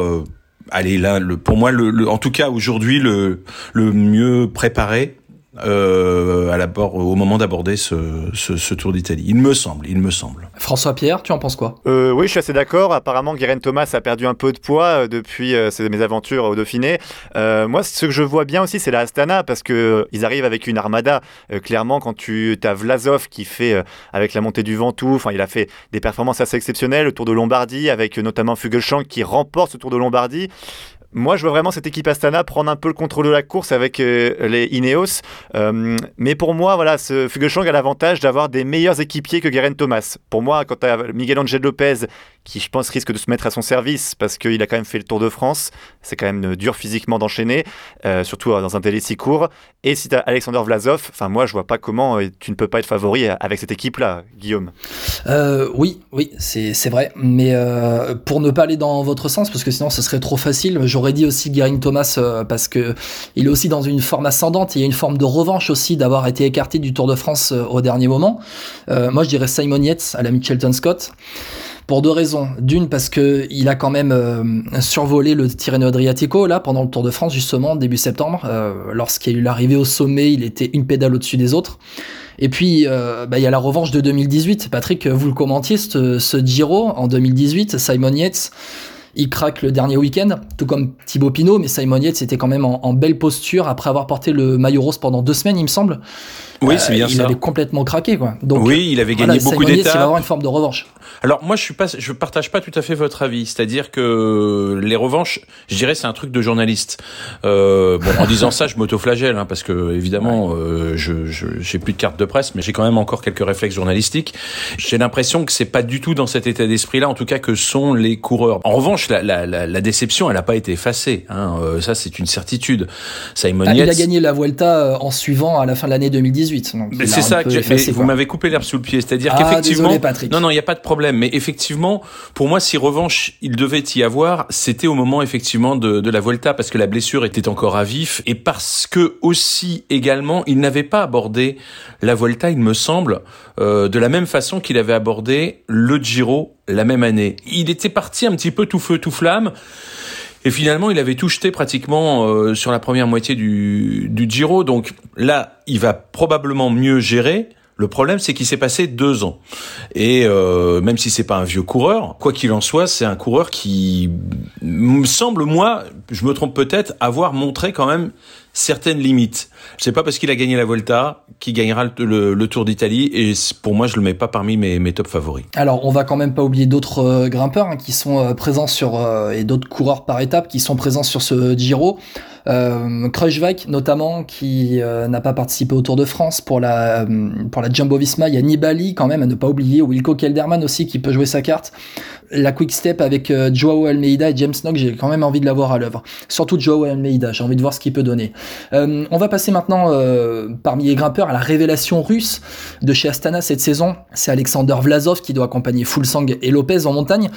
allez là le, pour moi le, en tout cas aujourd'hui le le mieux préparé euh, à l'abord au moment d'aborder ce, ce, ce Tour d'Italie. Il me semble, il me semble. François Pierre, tu en penses quoi? Euh, oui, je suis assez d'accord. Apparemment, Guérin Thomas a perdu un peu de poids euh, depuis euh, ses- mes aventures au Dauphiné. Euh, moi, ce que je vois bien aussi, c'est la Astana parce que euh, ils arrivent avec une armada. Euh, clairement, quand tu as Vlasov qui fait euh, avec la montée du Ventoux, enfin, il a fait des performances assez exceptionnelles. Le Tour de Lombardie avec euh, notamment Fugelsang qui remporte ce Tour de Lombardie. Moi, je vois vraiment cette équipe Astana prendre un peu le contrôle de la course avec euh, les Ineos. Euh, mais pour moi, voilà, ce Fugelsang a l'avantage d'avoir des meilleurs équipiers que Guerin Thomas. Pour moi, quand tu as Miguel Angel Lopez, qui je pense risque de se mettre à son service parce qu'il a quand même fait le Tour de France, c'est quand même euh, dur physiquement d'enchaîner, euh, surtout euh, dans un délai si court. Et si tu as Alexander Vlasov, enfin moi, je vois pas comment tu ne peux pas être favori avec cette équipe-là, Guillaume. Euh, oui, oui, c'est vrai. Mais euh, pour ne pas aller dans votre sens, parce que sinon ce serait trop facile, j'aurais dit aussi Garin Thomas parce que il est aussi dans une forme ascendante. Il y a une forme de revanche aussi d'avoir été écarté du Tour de France au dernier moment. Moi, je dirais Simon Yates à la Mitchelton Scott. Pour deux raisons. D'une, parce que il a quand même euh, survolé le Tirreno Adriatico là pendant le Tour de France justement début septembre. Euh, Lorsqu'il y a eu l'arrivée au sommet, il était une pédale au-dessus des autres. Et puis, euh, bah, il y a la revanche de 2018. Patrick, vous le commentiez, ce, ce Giro en 2018. Simon Yates, il craque le dernier week-end, tout comme Thibaut Pinot, mais Simon Yates était quand même en belle posture après avoir porté le maillot rose pendant deux semaines, il me semble. Oui, Euh, c'est bien il ça. avait complètement craqué, quoi. Donc, oui, il avait voilà, gagné beaucoup Simon Yates, il d'étapes. va avoir une forme de revanche. Alors moi je suis pas, je partage pas tout à fait votre avis. C'est-à-dire que les revanches, je dirais c'est un truc de journaliste. Euh, bon, en disant ça, je m'autoflagelle hein, parce que évidemment, euh, je je- j'ai plus de carte de presse, mais j'ai quand même encore quelques réflexes journalistiques. J'ai l'impression que c'est pas du tout dans cet état d'esprit-là, en tout cas que sont les coureurs. En revanche, la, la, la, la déception, elle a pas été effacée. Hein, euh, ça c'est une certitude. Simon Ah, il a gagné la Vuelta euh, en suivant à la fin de l'année 2018. Donc mais c'est ça que j'ai- effacé, vous m'avez coupé l'herbe sous le pied, c'est-à-dire Ah, qu'effectivement, non non, il y a pas de problème, mais effectivement, pour moi, si revanche il devait y avoir, c'était au moment effectivement de, de la Volta parce que la blessure était encore à vif et parce que aussi également il n'avait pas abordé la Volta, il me semble, euh, de la même façon qu'il avait abordé le Giro la même année. Il était parti un petit peu tout feu tout flamme. Et finalement, il avait tout jeté pratiquement euh, sur la première moitié du, du Giro. Donc là, il va probablement mieux gérer. Le problème, c'est qu'il s'est passé deux ans. Et euh, même si c'est pas un vieux coureur, quoi qu'il en soit, c'est un coureur qui me semble, moi, je me trompe peut-être, avoir montré quand même certaines limites. C'est pas parce qu'il a gagné la Volta qu'il gagnera le, Tour d'Italie et pour moi je le mets pas parmi mes, top favoris. Alors on va quand même pas oublier d'autres euh, grimpeurs hein, qui sont euh, présents sur euh, et d'autres coureurs par étape qui sont présents sur ce Giro. Euh, notamment qui n'a pas participé au Tour de France pour la pour la Jumbo Visma. Il y a Nibali quand même à ne pas oublier. Wilco Kelderman aussi qui peut jouer sa carte la quick step avec Joao Almeida et James Nock, j'ai quand même envie de la voir à l'œuvre. Surtout Joao Almeida, j'ai envie de voir ce qu'il peut donner. On va passer maintenant euh, parmi les grimpeurs à la révélation russe de chez Astana cette saison. C'est Alexander Vlasov qui doit accompagner Fulsang et Lopez en montagne.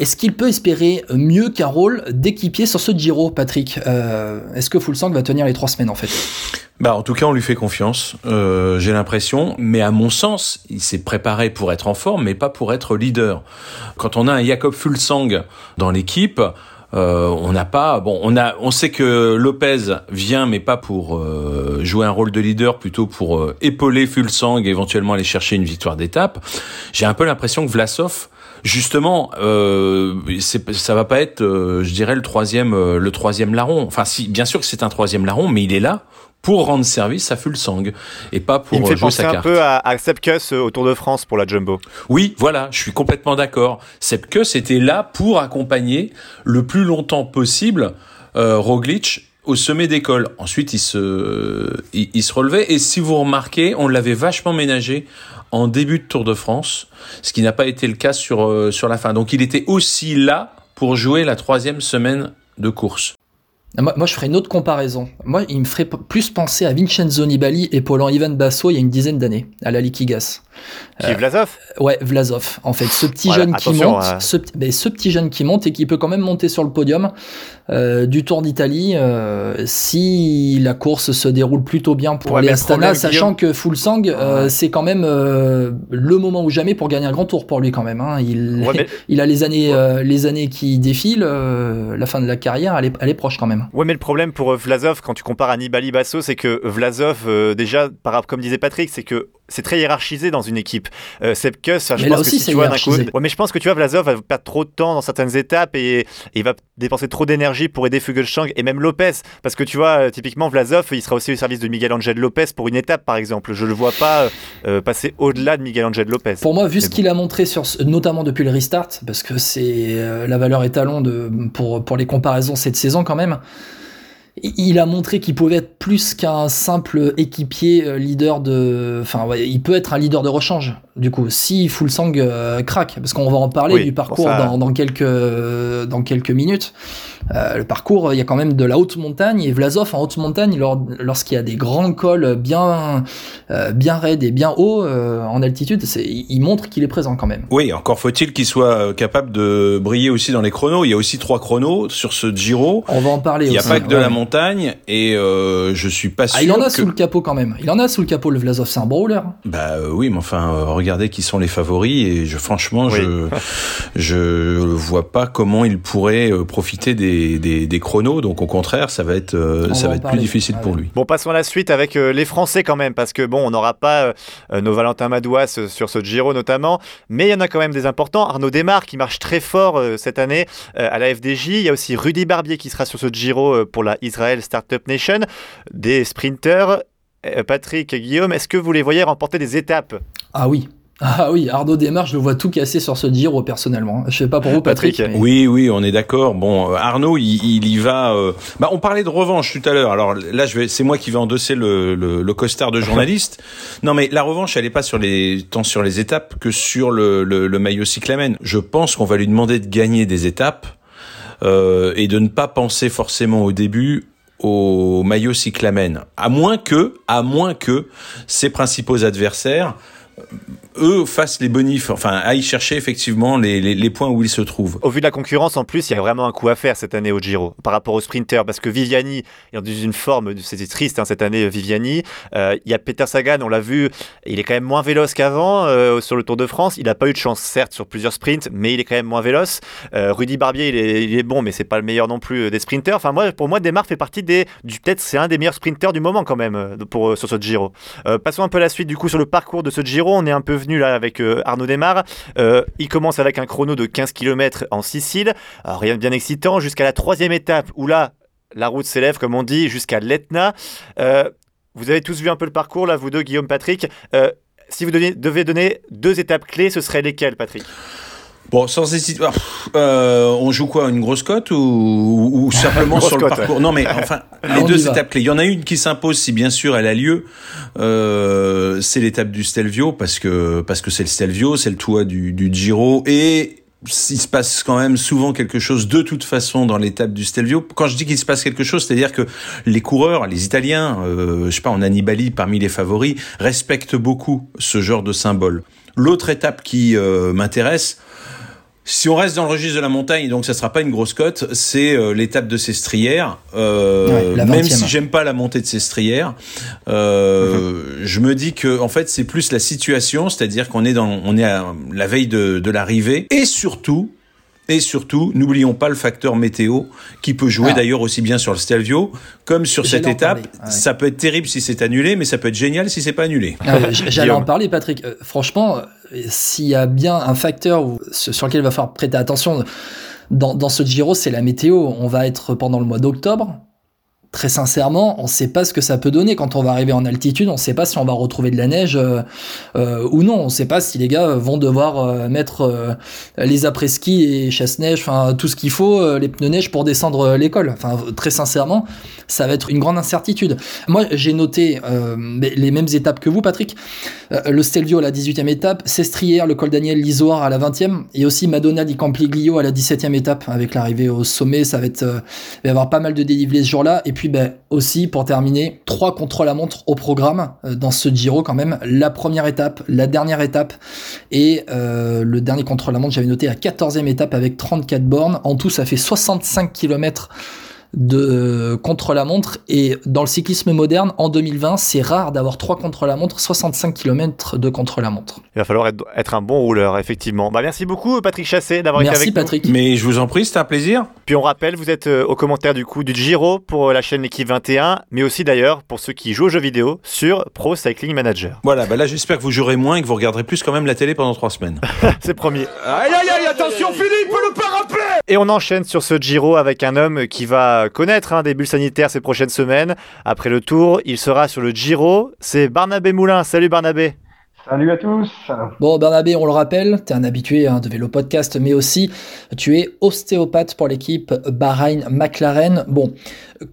Est-ce qu'il peut espérer mieux qu'un rôle d'équipier sur ce Giro, Patrick? Est-ce que Fulsang va tenir les trois semaines en fait? Bah, en tout cas, on lui fait confiance. Euh, J'ai l'impression, mais à mon sens, il s'est préparé pour être en forme, mais pas pour être leader. Quand on a un Jacob Fulsang dans l'équipe, euh, on n'a pas bon on a on sait que Lopez vient mais pas pour euh, jouer un rôle de leader plutôt pour euh, épauler Fulsang et éventuellement aller chercher une victoire d'étape. J'ai un peu l'impression que Vlasov justement euh, ça va pas être euh, je dirais le troisième le troisième larron. Enfin si bien sûr que c'est un troisième larron mais il est là pour rendre service à Fulsang et pas pour Il me fait euh, jouer penser sa un peu à, à Sepkus au Tour de France pour la Jumbo. Oui, voilà, je suis complètement d'accord. Sepkus était là pour accompagner le plus longtemps possible euh, Roglic au sommet d'école. Ensuite, il se, il, il se relevait. Et si vous remarquez, on l'avait vachement ménagé en début de Tour de France, ce qui n'a pas été le cas sur, euh, sur la fin. Donc, il était aussi là pour jouer la troisième semaine de course. Moi, je ferais une autre comparaison. Moi, il me ferait plus penser à Vincenzo Nibali et Ivan Basso il y a une dizaine d'années, à la Liquigas. Qui est Vlasov Ouais, Vlasov, en fait, ce petit Voilà, jeune qui monte, hein. ce, ben, petit jeune qui monte et qui peut quand même monter sur le podium euh, du Tour d'Italie euh, si la course se déroule plutôt bien pour Ouais, les Astana, sachant Guillaume- que Fulsang, euh, c'est quand même euh, le moment ou jamais pour gagner un grand tour pour lui quand même. Hein. Il, Ouais, mais- il a les années, euh, les années qui défilent, euh, la fin de la carrière, elle est, elle est proche quand même. Ouais, mais le problème pour euh, Vlasov, quand tu compares à Nibali Basso, c'est que Vlasov, euh, déjà, par, comme disait Patrick, c'est que c'est très hiérarchisé dans une équipe. Euh, Sepkus, je Mais pense là que aussi, si c'est tu vois d'un coup, ouais, mais je pense que tu vois Vlasov va perdre trop de temps dans certaines étapes et, et il va dépenser trop d'énergie pour aider Fuglsang et même Lopez, parce que tu vois, euh, typiquement Vlasov, il sera aussi au service de Miguel Angel Lopez pour une étape, par exemple. Je le vois pas euh, euh, passer au-delà de Miguel Angel Lopez. Pour moi, vu ce bon. qu'il a montré, sur, ce- notamment depuis le restart, parce que c'est euh, la valeur étalon de, pour, pour les comparaisons cette saison quand même, il a montré qu'il pouvait être plus qu'un simple équipier euh, leader de. Enfin, ouais, il peut être un leader de rechange. Du coup, si Fulsang euh, craque, parce qu'on va en parler Oui, du parcours ça- dans, dans quelques dans quelques minutes. Euh, le parcours, il y a quand même de la haute montagne et Vlasov en haute montagne, lors- lorsqu'il y a des grands cols bien euh, bien raides et bien hauts euh, en altitude, c'est, il montre qu'il est présent quand même. Oui, encore faut-il qu'il soit euh, capable de briller aussi dans les chronos. Il y a aussi trois chronos sur ce Giro. On va en parler Il n'y a aussi. pas que de Ouais. la montagne et euh, je suis pas sûr Ah, il en a que... sous le capot quand même. Il en a sous le capot, le Vlasov, c'est un bon rouleur. Bah euh, oui, mais enfin, regardez qui sont les favoris et je franchement, Oui. je je vois pas comment il pourrait euh, profiter des, des, des chronos. Donc au contraire, ça va être euh, On ça va être parler. plus difficile Ah pour ouais. lui. Bon, passons à la suite avec euh, les Français quand même, parce que bon, on n'aura pas nos Valentin Madouas sur ce Giro notamment, mais il y en a quand même des importants. Arnaud Desmar qui marche très fort cette année à la FDJ. Il y a aussi Rudy Barbier qui sera sur ce Giro pour la Israel Startup Nation. Des sprinters. Euh, Patrick, Guillaume, est-ce que vous les voyez remporter des étapes? Ah oui. Ah oui, Arnaud Desmar, je le vois tout casser sur ce Giro personnellement. Je sais pas pour vous, Patrick. Patrick. mais- Oui, oui, on est d'accord. Bon, euh, Arnaud, il, il y va. euh, Bah, on parlait de revanche tout à l'heure. Alors là, je vais, c'est moi qui vais endosser le, le, le costard de journaliste. non, mais la revanche, elle est pas sur les tant sur les étapes que sur le, le, le maillot cyclamen. Je pense qu'on va lui demander de gagner des étapes euh, et de ne pas penser forcément au début au maillot cyclamen. À moins que, à moins que ses principaux adversaires eux fassent les bonifs, enfin aillent chercher effectivement les, les, points où ils se trouvent. Au vu de la concurrence, en plus, il y a vraiment un coup à faire cette année au Giro par rapport aux sprinters, parce que Viviani est dans une forme, c'était triste hein, cette année, Viviani. Euh, il y a Peter Sagan, on l'a vu, il est quand même moins véloce qu'avant euh, sur le Tour de France. Il n'a pas eu de chance, certes, sur plusieurs sprints, mais il est quand même moins véloce. Euh, Rudy Barbier, il est, il est bon, mais c'est pas le meilleur non plus des sprinters. Enfin, moi, pour moi, Demar fait partie des, du peut-être c'est un des meilleurs sprinters du moment quand même pour sur ce Giro. passons un peu à la suite du coup sur le parcours de ce Giro. On est un peu là avec Arnaud Demar. il commence avec un chrono de 15 km en Sicile. rien de bien excitant jusqu'à la troisième étape où là, la route s'élève, comme on dit, jusqu'à l'Etna. Euh, vous avez tous vu un peu le parcours, là, vous deux, Guillaume, Patrick. Euh, si vous devez donner deux étapes clés, ce seraient lesquelles, Patrick? Bon, sans hésiter, ah, euh, on joue quoi Une grosse cote ou, simplement sur le parcours? Non, mais enfin, les deux étapes clés. Il y en a une qui s'impose si bien sûr elle a lieu. Euh, c'est l'étape du Stelvio parce que parce que c'est le Stelvio, c'est le toit du, du Giro et il se passe quand même souvent quelque chose de toute façon dans l'étape du Stelvio. Quand je dis qu'il se passe quelque chose, c'est-à-dire que les coureurs, les Italiens, euh, je sais pas, en Annibali parmi les favoris, respectent beaucoup ce genre de symbole. L'autre étape qui euh, m'intéresse, si on reste dans le registre de la montagne, donc ça sera pas une grosse cote, c'est euh, l'étape de Sestrières. Euh, même si j'aime pas la montée de Sestrières, euh, je me dis que en fait c'est plus la situation, c'est-à-dire qu'on est dans, on est à la veille de, de l'arrivée, et surtout, et surtout, n'oublions pas le facteur météo qui peut jouer ah. d'ailleurs aussi bien sur le Stelvio comme sur cette étape. Ça peut être terrible si c'est annulé, mais ça peut être génial si c'est pas annulé. Ah, j'allais en parler, Patrick. Euh, franchement, euh, s'il y a bien un facteur sur lequel il va falloir prêter attention dans, dans ce Giro, c'est la météo. On va être pendant le mois d'octobre très sincèrement, on ne sait pas ce que ça peut donner quand on va arriver en altitude. On ne sait pas si on va retrouver de la neige euh, euh, ou non. On ne sait pas si les gars vont devoir euh, mettre les après-ski et chasse-neige, enfin tout ce qu'il faut, les pneus neige pour descendre l'école. Enfin, très sincèrement, ça va être une grande incertitude. Moi, j'ai noté les mêmes étapes que vous, Patrick. le Stelvio à la 18e étape, Sestrière, le col Daniel Lisoire à la 20e, et aussi Madonna di Campiglio à la 17e étape. Avec l'arrivée au sommet, ça va être, il va y avoir pas mal de dénivelé ce jour-là. Et puis ben, aussi, pour terminer, trois contre la montre au programme euh, dans ce Giro quand même. La première étape, la dernière étape et euh, le dernier contre la montre, j'avais noté la 14e étape avec 34 bornes. En tout, ça fait 65 km de contre-la-montre. Et dans le cyclisme moderne, en 2020, c'est rare d'avoir trois contre-la-montre, 65 km de contre-la-montre. Il va falloir être un bon rouleur, effectivement. Bah, merci beaucoup, Patrick Chassé, d'avoir été avec Patrick. nous. Mais je vous en prie, c'était un plaisir. Puis on rappelle, vous êtes euh, au commentaire du coup du Giro pour la chaîne L'équipe 21, mais aussi d'ailleurs pour ceux qui jouent aux jeux vidéo sur Pro Cycling Manager. Voilà, bah là j'espère que vous jouerez moins et que vous regarderez plus quand même la télé pendant trois semaines. c'est promis. Aïe aïe aïe, attention Philippe, le parapluie Et on enchaîne sur ce Giro avec un homme qui va connaître un début sanitaire ces prochaines semaines. Après le tour, il sera sur le Giro. C'est Barnabé Moulin. Salut Barnabé. Salut à tous. Bon, Bernabé, on le rappelle, tu es un habitué hein, de Vélo Podcast, mais aussi tu es ostéopathe pour l'équipe Bahrain McLaren. Bon,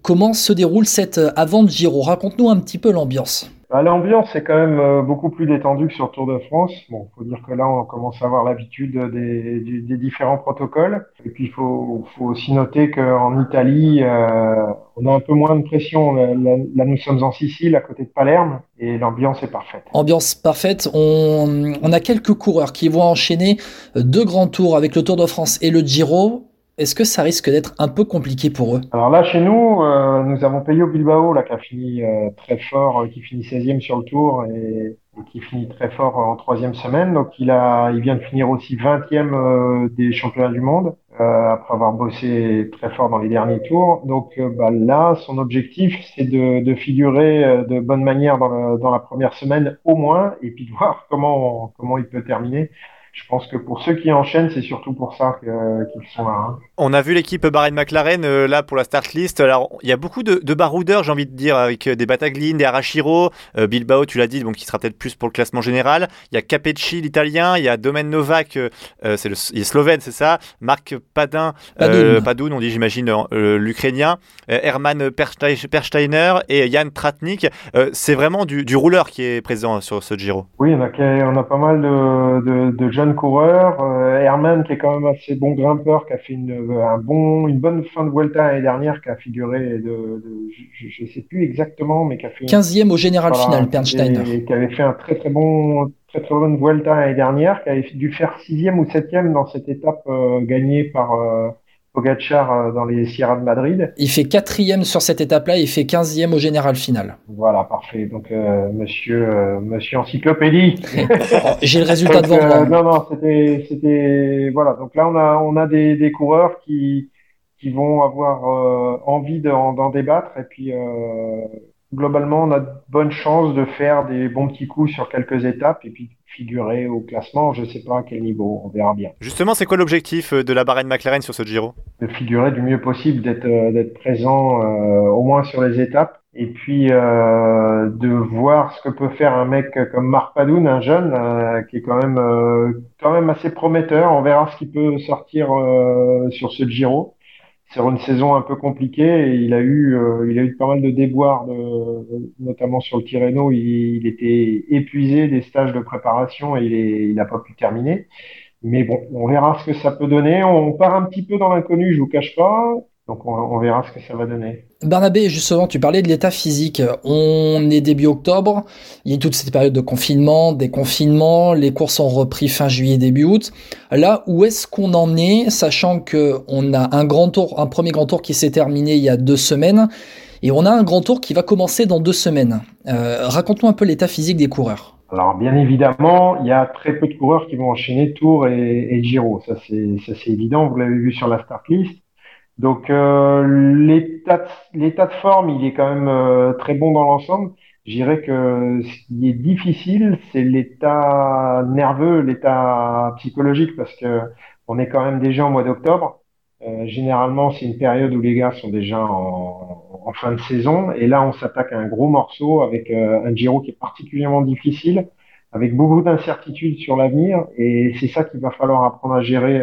comment se déroule cette avant Giro Raconte-nous un petit peu l'ambiance. Bah, l'ambiance est quand même euh, beaucoup plus détendue que sur Tour de France. Bon, faut dire que là, on commence à avoir l'habitude des, des, différents protocoles. Et puis, il faut, faut, aussi noter qu'en Italie, euh, on a un peu moins de pression. Là, nous sommes en Sicile, à côté de Palerme, et l'ambiance est parfaite. Ambiance parfaite. On, on a quelques coureurs qui vont enchaîner deux grands tours avec le Tour de France et le Giro. Est-ce que ça risque d'être un peu compliqué pour eux? Alors là, chez nous, euh, nous avons au Bilbao, là, qui a fini euh, très fort, euh, qui finit 16e sur le tour et, qui finit très fort en troisième semaine. Donc il a, il vient de finir aussi 20e des championnats du monde après avoir bossé très fort dans les derniers tours. Donc bah, là, son objectif, c'est de, de, figurer de bonne manière dans, dans la première semaine au moins, et puis de voir comment comment il peut terminer je pense que pour ceux qui enchaînent, c'est surtout pour ça qu'ils sont là. Hein. On a vu l'équipe Bahrain McLaren euh, là pour la start list. Alors il y a beaucoup de, de baroudeurs, j'ai envie de dire, avec euh, des Bataglin, des Arashiro, euh, Bilbao, tu l'as dit, donc qui sera peut-être plus pour le classement général. Il y a Capecci, l'italien, il y a Domen Novak, c'est le il est slovène, c'est ça. Marc Padin, Padoun, on dit j'imagine l'ukrainien. Herman Persteiner et Jan Tratnik. c'est vraiment du, du, rouleur qui est présent sur ce Giro. Oui, on a, on a pas mal de, de, de jeune coureur. Euh, Herman, qui est quand même assez bon grimpeur, qui a fait une, un bon, une bonne fin de Vuelta l'année dernière, qui a figuré de, je ne sais plus exactement, mais qui a fait 15e au général final, Bernsteiner. Et, qui avait fait un très très bon, très très bonne Vuelta l'année dernière, qui avait dû faire sixième ou septième dans cette étape gagnée par Pogacar euh, dans les Sierra de Madrid. Il fait quatrième sur cette étape-là, il fait quinzième au général final. Voilà, parfait. Donc, euh, monsieur, euh, monsieur encyclopédie. J'ai le résultat devant moi. non, non, c'était, c'était, voilà. Donc là, on a, on a des, des coureurs qui, qui vont avoir envie d'en, débattre et puis globalement, on a de bonnes chances de faire des bons petits coups sur quelques étapes et puis figurer au classement. Je ne sais pas à quel niveau, on verra bien. Justement, c'est quoi l'objectif euh, de la Bahreïn McLaren sur ce Giro? De figurer du mieux possible, d'être euh, d'être présent euh, au moins sur les étapes et puis euh, de voir ce que peut faire un mec comme Marc Padoun, un jeune qui est quand même quand même assez prometteur. On verra ce qu'il peut sortir sur ce Giro sur une saison un peu compliquée il a eu euh, il a eu pas mal de déboires notamment sur le Tirreno. Il, était épuisé des stages de préparation et il n'a pas pu terminer. Mais bon on verra ce que ça peut donner. On part un petit peu dans l'inconnu je vous cache pas donc on, verra ce que ça va donner. Barnabé, justement, tu parlais de l'état physique. On est début octobre, il y a toute cette période de confinement, des confinements, les courses ont repris fin juillet, début août. Là, où est-ce qu'on en est, sachant que on a un grand tour, un premier grand tour qui s'est terminé il y a deux semaines, et on a un grand tour qui va commencer dans deux semaines. Euh, Raconte-nous un peu l'état physique des coureurs. Alors bien évidemment, il y a très peu de coureurs qui vont enchaîner Tour et, et Giro, ça c'est évident, vous l'avez vu sur la start list. Donc euh, l'état de forme, il est quand même euh, très bon dans l'ensemble. Je dirais que ce qui est difficile, c'est l'état nerveux, l'état psychologique, parce que on est quand même déjà en mois d'octobre. Euh, généralement, c'est une période où les gars sont déjà en, en fin de saison, et là, on s'attaque à un gros morceau avec un Giro qui est particulièrement difficile, avec beaucoup d'incertitudes sur l'avenir, et c'est ça qu'il va falloir apprendre à gérer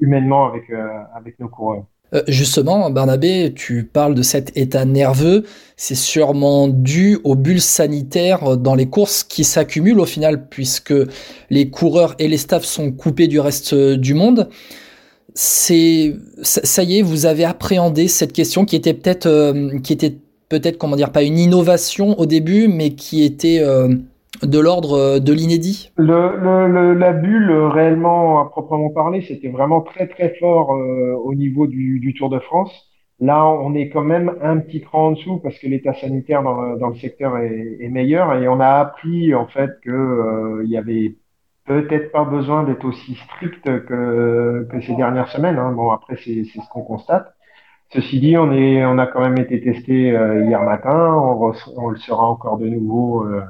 humainement avec avec nos coureurs. Euh, justement, Barnabé, tu parles de cet état nerveux. C'est sûrement dû aux bulles sanitaires dans les courses qui s'accumulent au final, puisque les coureurs et les staffs sont coupés du reste du monde. C'est ça y est, vous avez appréhendé cette question qui était peut-être, euh, qui était peut-être comment dire, pas une innovation au début, mais qui était euh, de l'ordre euh, de l'inédit le, La bulle, euh, réellement, à proprement parler, c'était vraiment très très fort euh, au niveau du, Tour de France. Là, on est quand même un petit cran en dessous parce que l'état sanitaire dans, le secteur est, meilleur et on a appris en fait que il y avait peut-être pas besoin d'être aussi strict que, que ces dernières semaines. Hein. Bon, après, c'est ce qu'on constate. Ceci dit, on, est, on a quand même été testé hier matin. On, on, le sera encore de nouveau euh,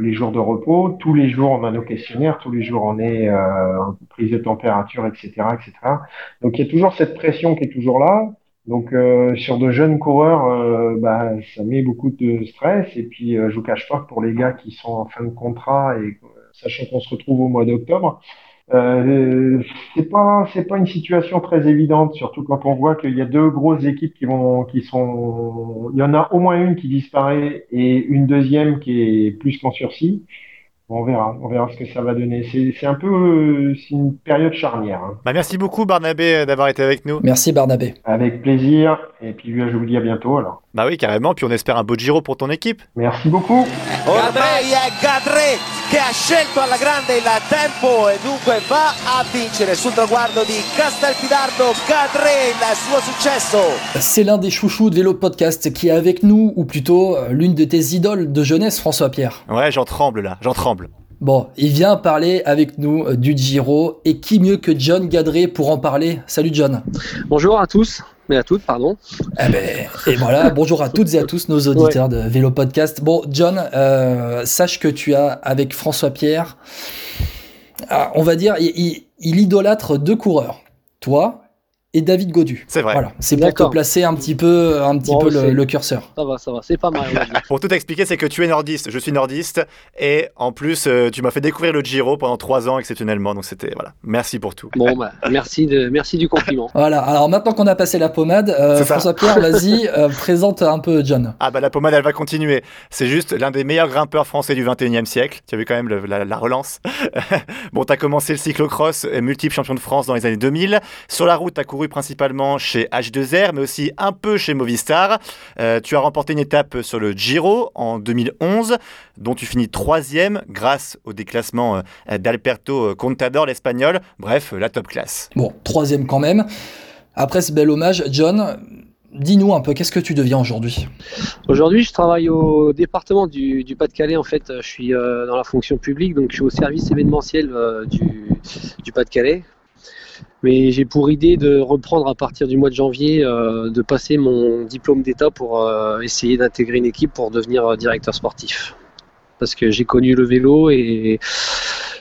les jours de repos. Tous les jours, on a nos questionnaires. Tous les jours, on est euh, prise de température, etc., etc. Donc, il y a toujours cette pression qui est toujours là. Donc, euh, sur de jeunes coureurs, euh, bah, ça met beaucoup de stress. Et puis, je vous cache pas que pour les gars qui sont en fin de contrat et sachant qu'on se retrouve au mois d'octobre, euh, c'est pas c'est pas une situation très évidente, surtout quand on voit qu'il y a deux grosses équipes qui vont qui sont il y en a au moins une qui disparaît et une deuxième qui est plus qu'en sursis. On verra, on verra ce que ça va donner. C'est un peu c'est une période charnière. Hein. Bah merci beaucoup Barnabé d'avoir été avec nous. Merci Barnabé. Avec plaisir. Et puis je vous dis à bientôt alors. Bah oui carrément. Puis on espère un beau Giro pour ton équipe. Merci beaucoup. che ha scelto alla grande il tempo e dunque va a vincere sul traguardo di Castelfidardo Cadre il suo successo. C'est l'un des chouchous de Vélo Podcast qui est avec nous, ou plutôt euh, l'une de tes idoles de jeunesse, François Pierre. Ouais, j'en tremble là, j'en tremble. Bon, il vient parler avec nous euh, du Giro, et qui mieux que John Gadré pour en parler? Salut John. Bonjour à tous mais à toutes, pardon. Eh ben, et voilà, bonjour à toutes et à tous nos auditeurs de Vélo Podcast. Bon, John, euh, sache que tu as avec François Pierre, ah, on va dire, il, il idolâtre deux coureurs. Toi et David Godu. C'est vrai. Voilà, c'est pour te placer un petit peu, un petit peu le, curseur. Ça va, ça va, c'est pas mal. pour tout expliquer, c'est que tu es nordiste, je suis nordiste, et en plus, euh, tu m'as fait découvrir le Giro pendant trois ans exceptionnellement, donc c'était voilà. Merci pour tout. Bon, bah, merci de, merci du compliment. voilà. Alors maintenant qu'on a passé la pommade, euh, François Pierre, vas-y, euh, présente un peu John. Ah bah la pommade, elle va continuer. C'est juste l'un des meilleurs grimpeurs français du 21e siècle. Tu as vu quand même la, la, relance. bon, t'as commencé le cyclocross, multiple champion de France dans les années 2000. Sur la route, t'as couru couru principalement chez H2R, mais aussi un peu chez Movistar. Euh, tu as remporté une étape sur le Giro en 2011, dont tu finis troisième grâce au déclassement euh, d'Alberto Contador, l'espagnol. Bref, la top classe. Bon, troisième quand même. Après ce bel hommage, John, dis-nous un peu, qu'est-ce que tu deviens aujourd'hui? Aujourd'hui, je travaille au département du, du Pas-de-Calais. En fait, je suis euh, dans la fonction publique, donc je suis au service événementiel euh, du, du Pas-de-Calais. Mais j'ai pour idée de reprendre à partir du mois de janvier, euh, de passer mon diplôme d'État pour euh, essayer d'intégrer une équipe pour devenir euh, directeur sportif. Parce que j'ai connu le vélo et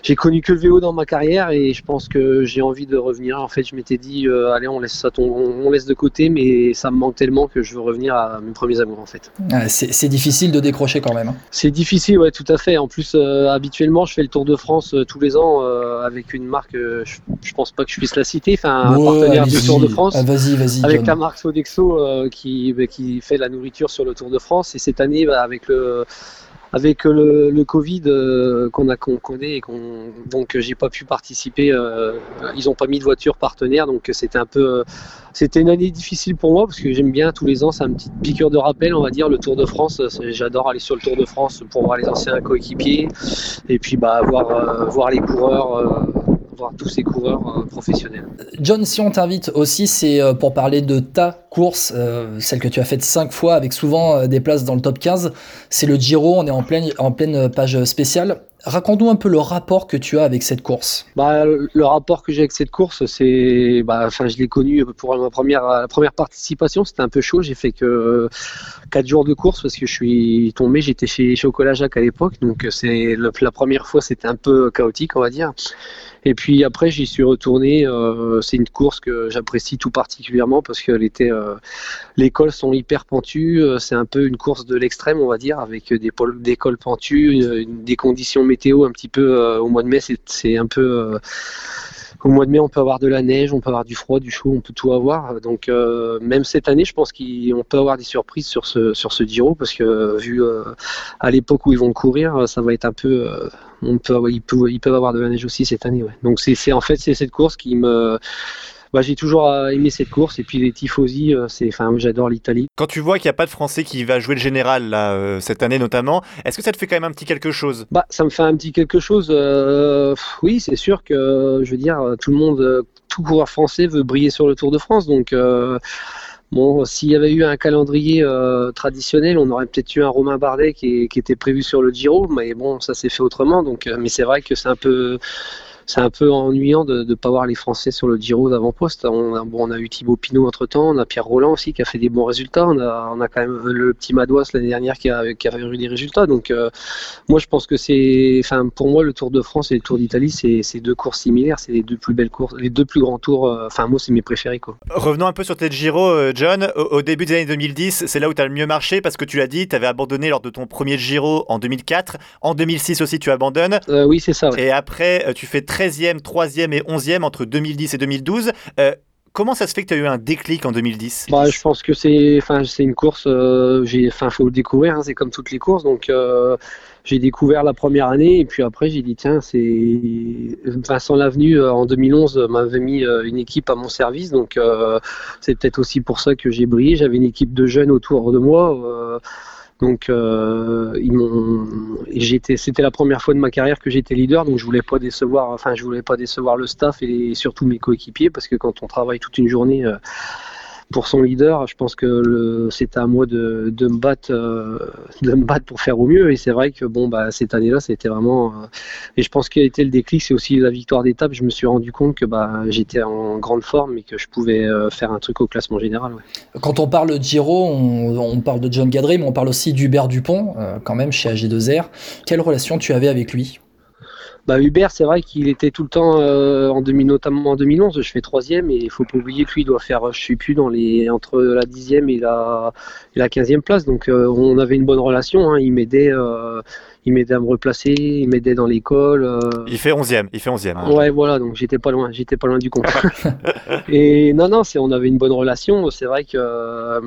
j'ai connu que le vélo dans ma carrière et je pense que j'ai envie de revenir. En fait, je m'étais dit, euh, allez, on laisse ça, on, on laisse de côté, mais ça me manque tellement que je veux revenir à mes premiers amours en fait. Ah, C'est difficile de décrocher quand même. hein. C'est difficile, ouais, tout à fait. En plus, euh, habituellement, je fais le Tour de France euh, tous les ans avec une marque, je, je pense pas que je puisse la citer, enfin un Ouais, partenaire du. Tour de France. Ah, vas-y, vas-y. avec John. la marque Sodexo qui, bah, qui fait la nourriture sur le Tour de France. Et cette année, bah, avec le, avec le, le Covid euh, qu'on a qu'on connaît et qu'on donc euh, j'ai pas pu participer. euh, ils ont pas mis de voiture partenaire, donc c'était un peu, euh, c'était une année difficile pour moi parce que j'aime bien tous les ans, c'est un petit piqûre de rappel, on va dire le Tour de France. J'adore aller sur le Tour de France pour voir les anciens coéquipiers et puis bah voir euh, voir les coureurs. Voir tous ces coureurs euh, professionnels. John, si on t'invite aussi, c'est euh, pour parler de ta course, euh, celle que tu as faite cinq fois avec souvent des places dans le top 15. C'est le Giro, on est en pleine, en pleine page spéciale. Raconte-nous un peu le rapport que tu as avec cette course. Bah, le rapport que j'ai avec cette course, c'est, bah, enfin, je l'ai connu pour ma première, la première participation, c'était un peu chaud. J'ai fait que quatre jours de course parce que je suis tombé. J'étais chez Chocolat Jacques à l'époque, donc c'est la première fois, c'était un peu chaotique, on va dire. Et puis après, j'y suis retourné. euh, c'est une course que j'apprécie tout particulièrement parce que euh, les cols sont hyper pentus. euh, C'est un peu une course de l'extrême, on va dire, avec des, cols pentus, des conditions météo un petit peu euh, au mois de mai. c'est- C'est un peu euh, au mois de mai, on peut avoir de la neige, on peut avoir du froid, du chaud, on peut tout avoir. Donc euh, même cette année, je pense qu'on peut avoir des surprises sur ce sur ce Giro parce que euh, vu euh, à l'époque où ils vont courir, ça va être un peu. on peut, ils, peuvent, avoir de la neige aussi cette année. Donc c'est- en fait c'est cette course qui me bah, j'ai toujours euh, aimé cette course et puis les tifosi, euh, c'est, enfin, j'adore l'Italie. Quand tu vois qu'il n'y a pas de Français qui va jouer le général là, euh, cette année notamment, est-ce que ça te fait quand même un petit quelque chose? Bah, ça me fait un petit quelque chose. euh, oui, c'est sûr que, je veux dire, tout le monde, tout coureur français veut briller sur le Tour de France. Donc, euh, bon, s'il y avait eu un calendrier euh, traditionnel, on aurait peut-être eu un Romain Bardet qui, qui était prévu sur le Giro. Mais bon, ça s'est fait autrement. Donc, euh, mais c'est vrai que c'est un peu. C'est un peu ennuyant de ne pas voir les Français sur le Giro d'avant-poste. On a, bon, on a eu Thibaut Pinot entre-temps, on a Pierre Roland aussi qui a fait des bons résultats. On a, on a quand même le petit Madouas l'année dernière qui a, qui a eu des résultats. Donc, euh, moi, je pense que c'est, enfin, pour moi, le Tour de France et le Tour d'Italie, c'est deux courses similaires. C'est les deux plus belles courses, les deux plus grands tours. euh, Enfin, moi, c'est mes préférés, quoi. Revenons un peu sur tes Giro, euh, John. Au, au début des années 2010, c'est là où tu as le mieux marché parce que tu l'as dit, tu avais abandonné lors de ton premier Giro en 2004. En 2006 aussi, tu abandonnes. Euh, oui, c'est ça. ouais. Et après, tu fais 13e, 3e et 11e entre 2010 et 2012. Euh, comment ça se fait que tu as eu un déclic en 2010 Bah, je pense que c'est, une course. euh, enfin, faut le découvrir. hein, c'est comme toutes les courses. Donc, euh, j'ai découvert la première année et puis après, j'ai dit tiens, c'est Vincent Lavenu euh, en 2011 euh, m'avait mis une équipe à mon service. Donc, c'est peut-être aussi pour ça que j'ai brillé. J'avais une équipe de jeunes autour de moi. Donc, euh, j'étais, c'était la première fois de ma carrière que j'étais leader, donc je voulais pas décevoir, enfin, je voulais pas décevoir le staff et surtout mes coéquipiers, parce que quand on travaille toute une journée euh, pour son leader, je pense que c'était à moi de, me battre, euh, de me battre pour faire au mieux. Et c'est vrai que bon, bah, cette année-là, c'était vraiment, euh, et je pense qu'il a été le déclic, c'est aussi la victoire d'étape. Je me suis rendu compte que bah, j'étais en grande forme et que je pouvais euh, faire un truc au classement général. Quand on parle de Giro, on, on parle de John Gadret, mais on parle aussi d'Hubert Dupont, quand même, chez AG2R. Quelle relation tu avais avec lui? Bah Hubert, c'est vrai qu'il était tout le temps euh, en 2000, notamment en 2011. Je fais troisième et il faut pas oublier que lui doit faire, je suis plus dans les entre la dixième et la et la quinzième place. Donc euh, on avait une bonne relation. hein. Il m'aidait, euh, il m'aidait à me replacer, il m'aidait dans l'école. euh, Il fait 11ème, il fait 11ème. hein. Ouais, voilà, donc j'étais pas loin, j'étais pas loin du compte. et non, non, c'est, on avait une bonne relation. C'est vrai que euh,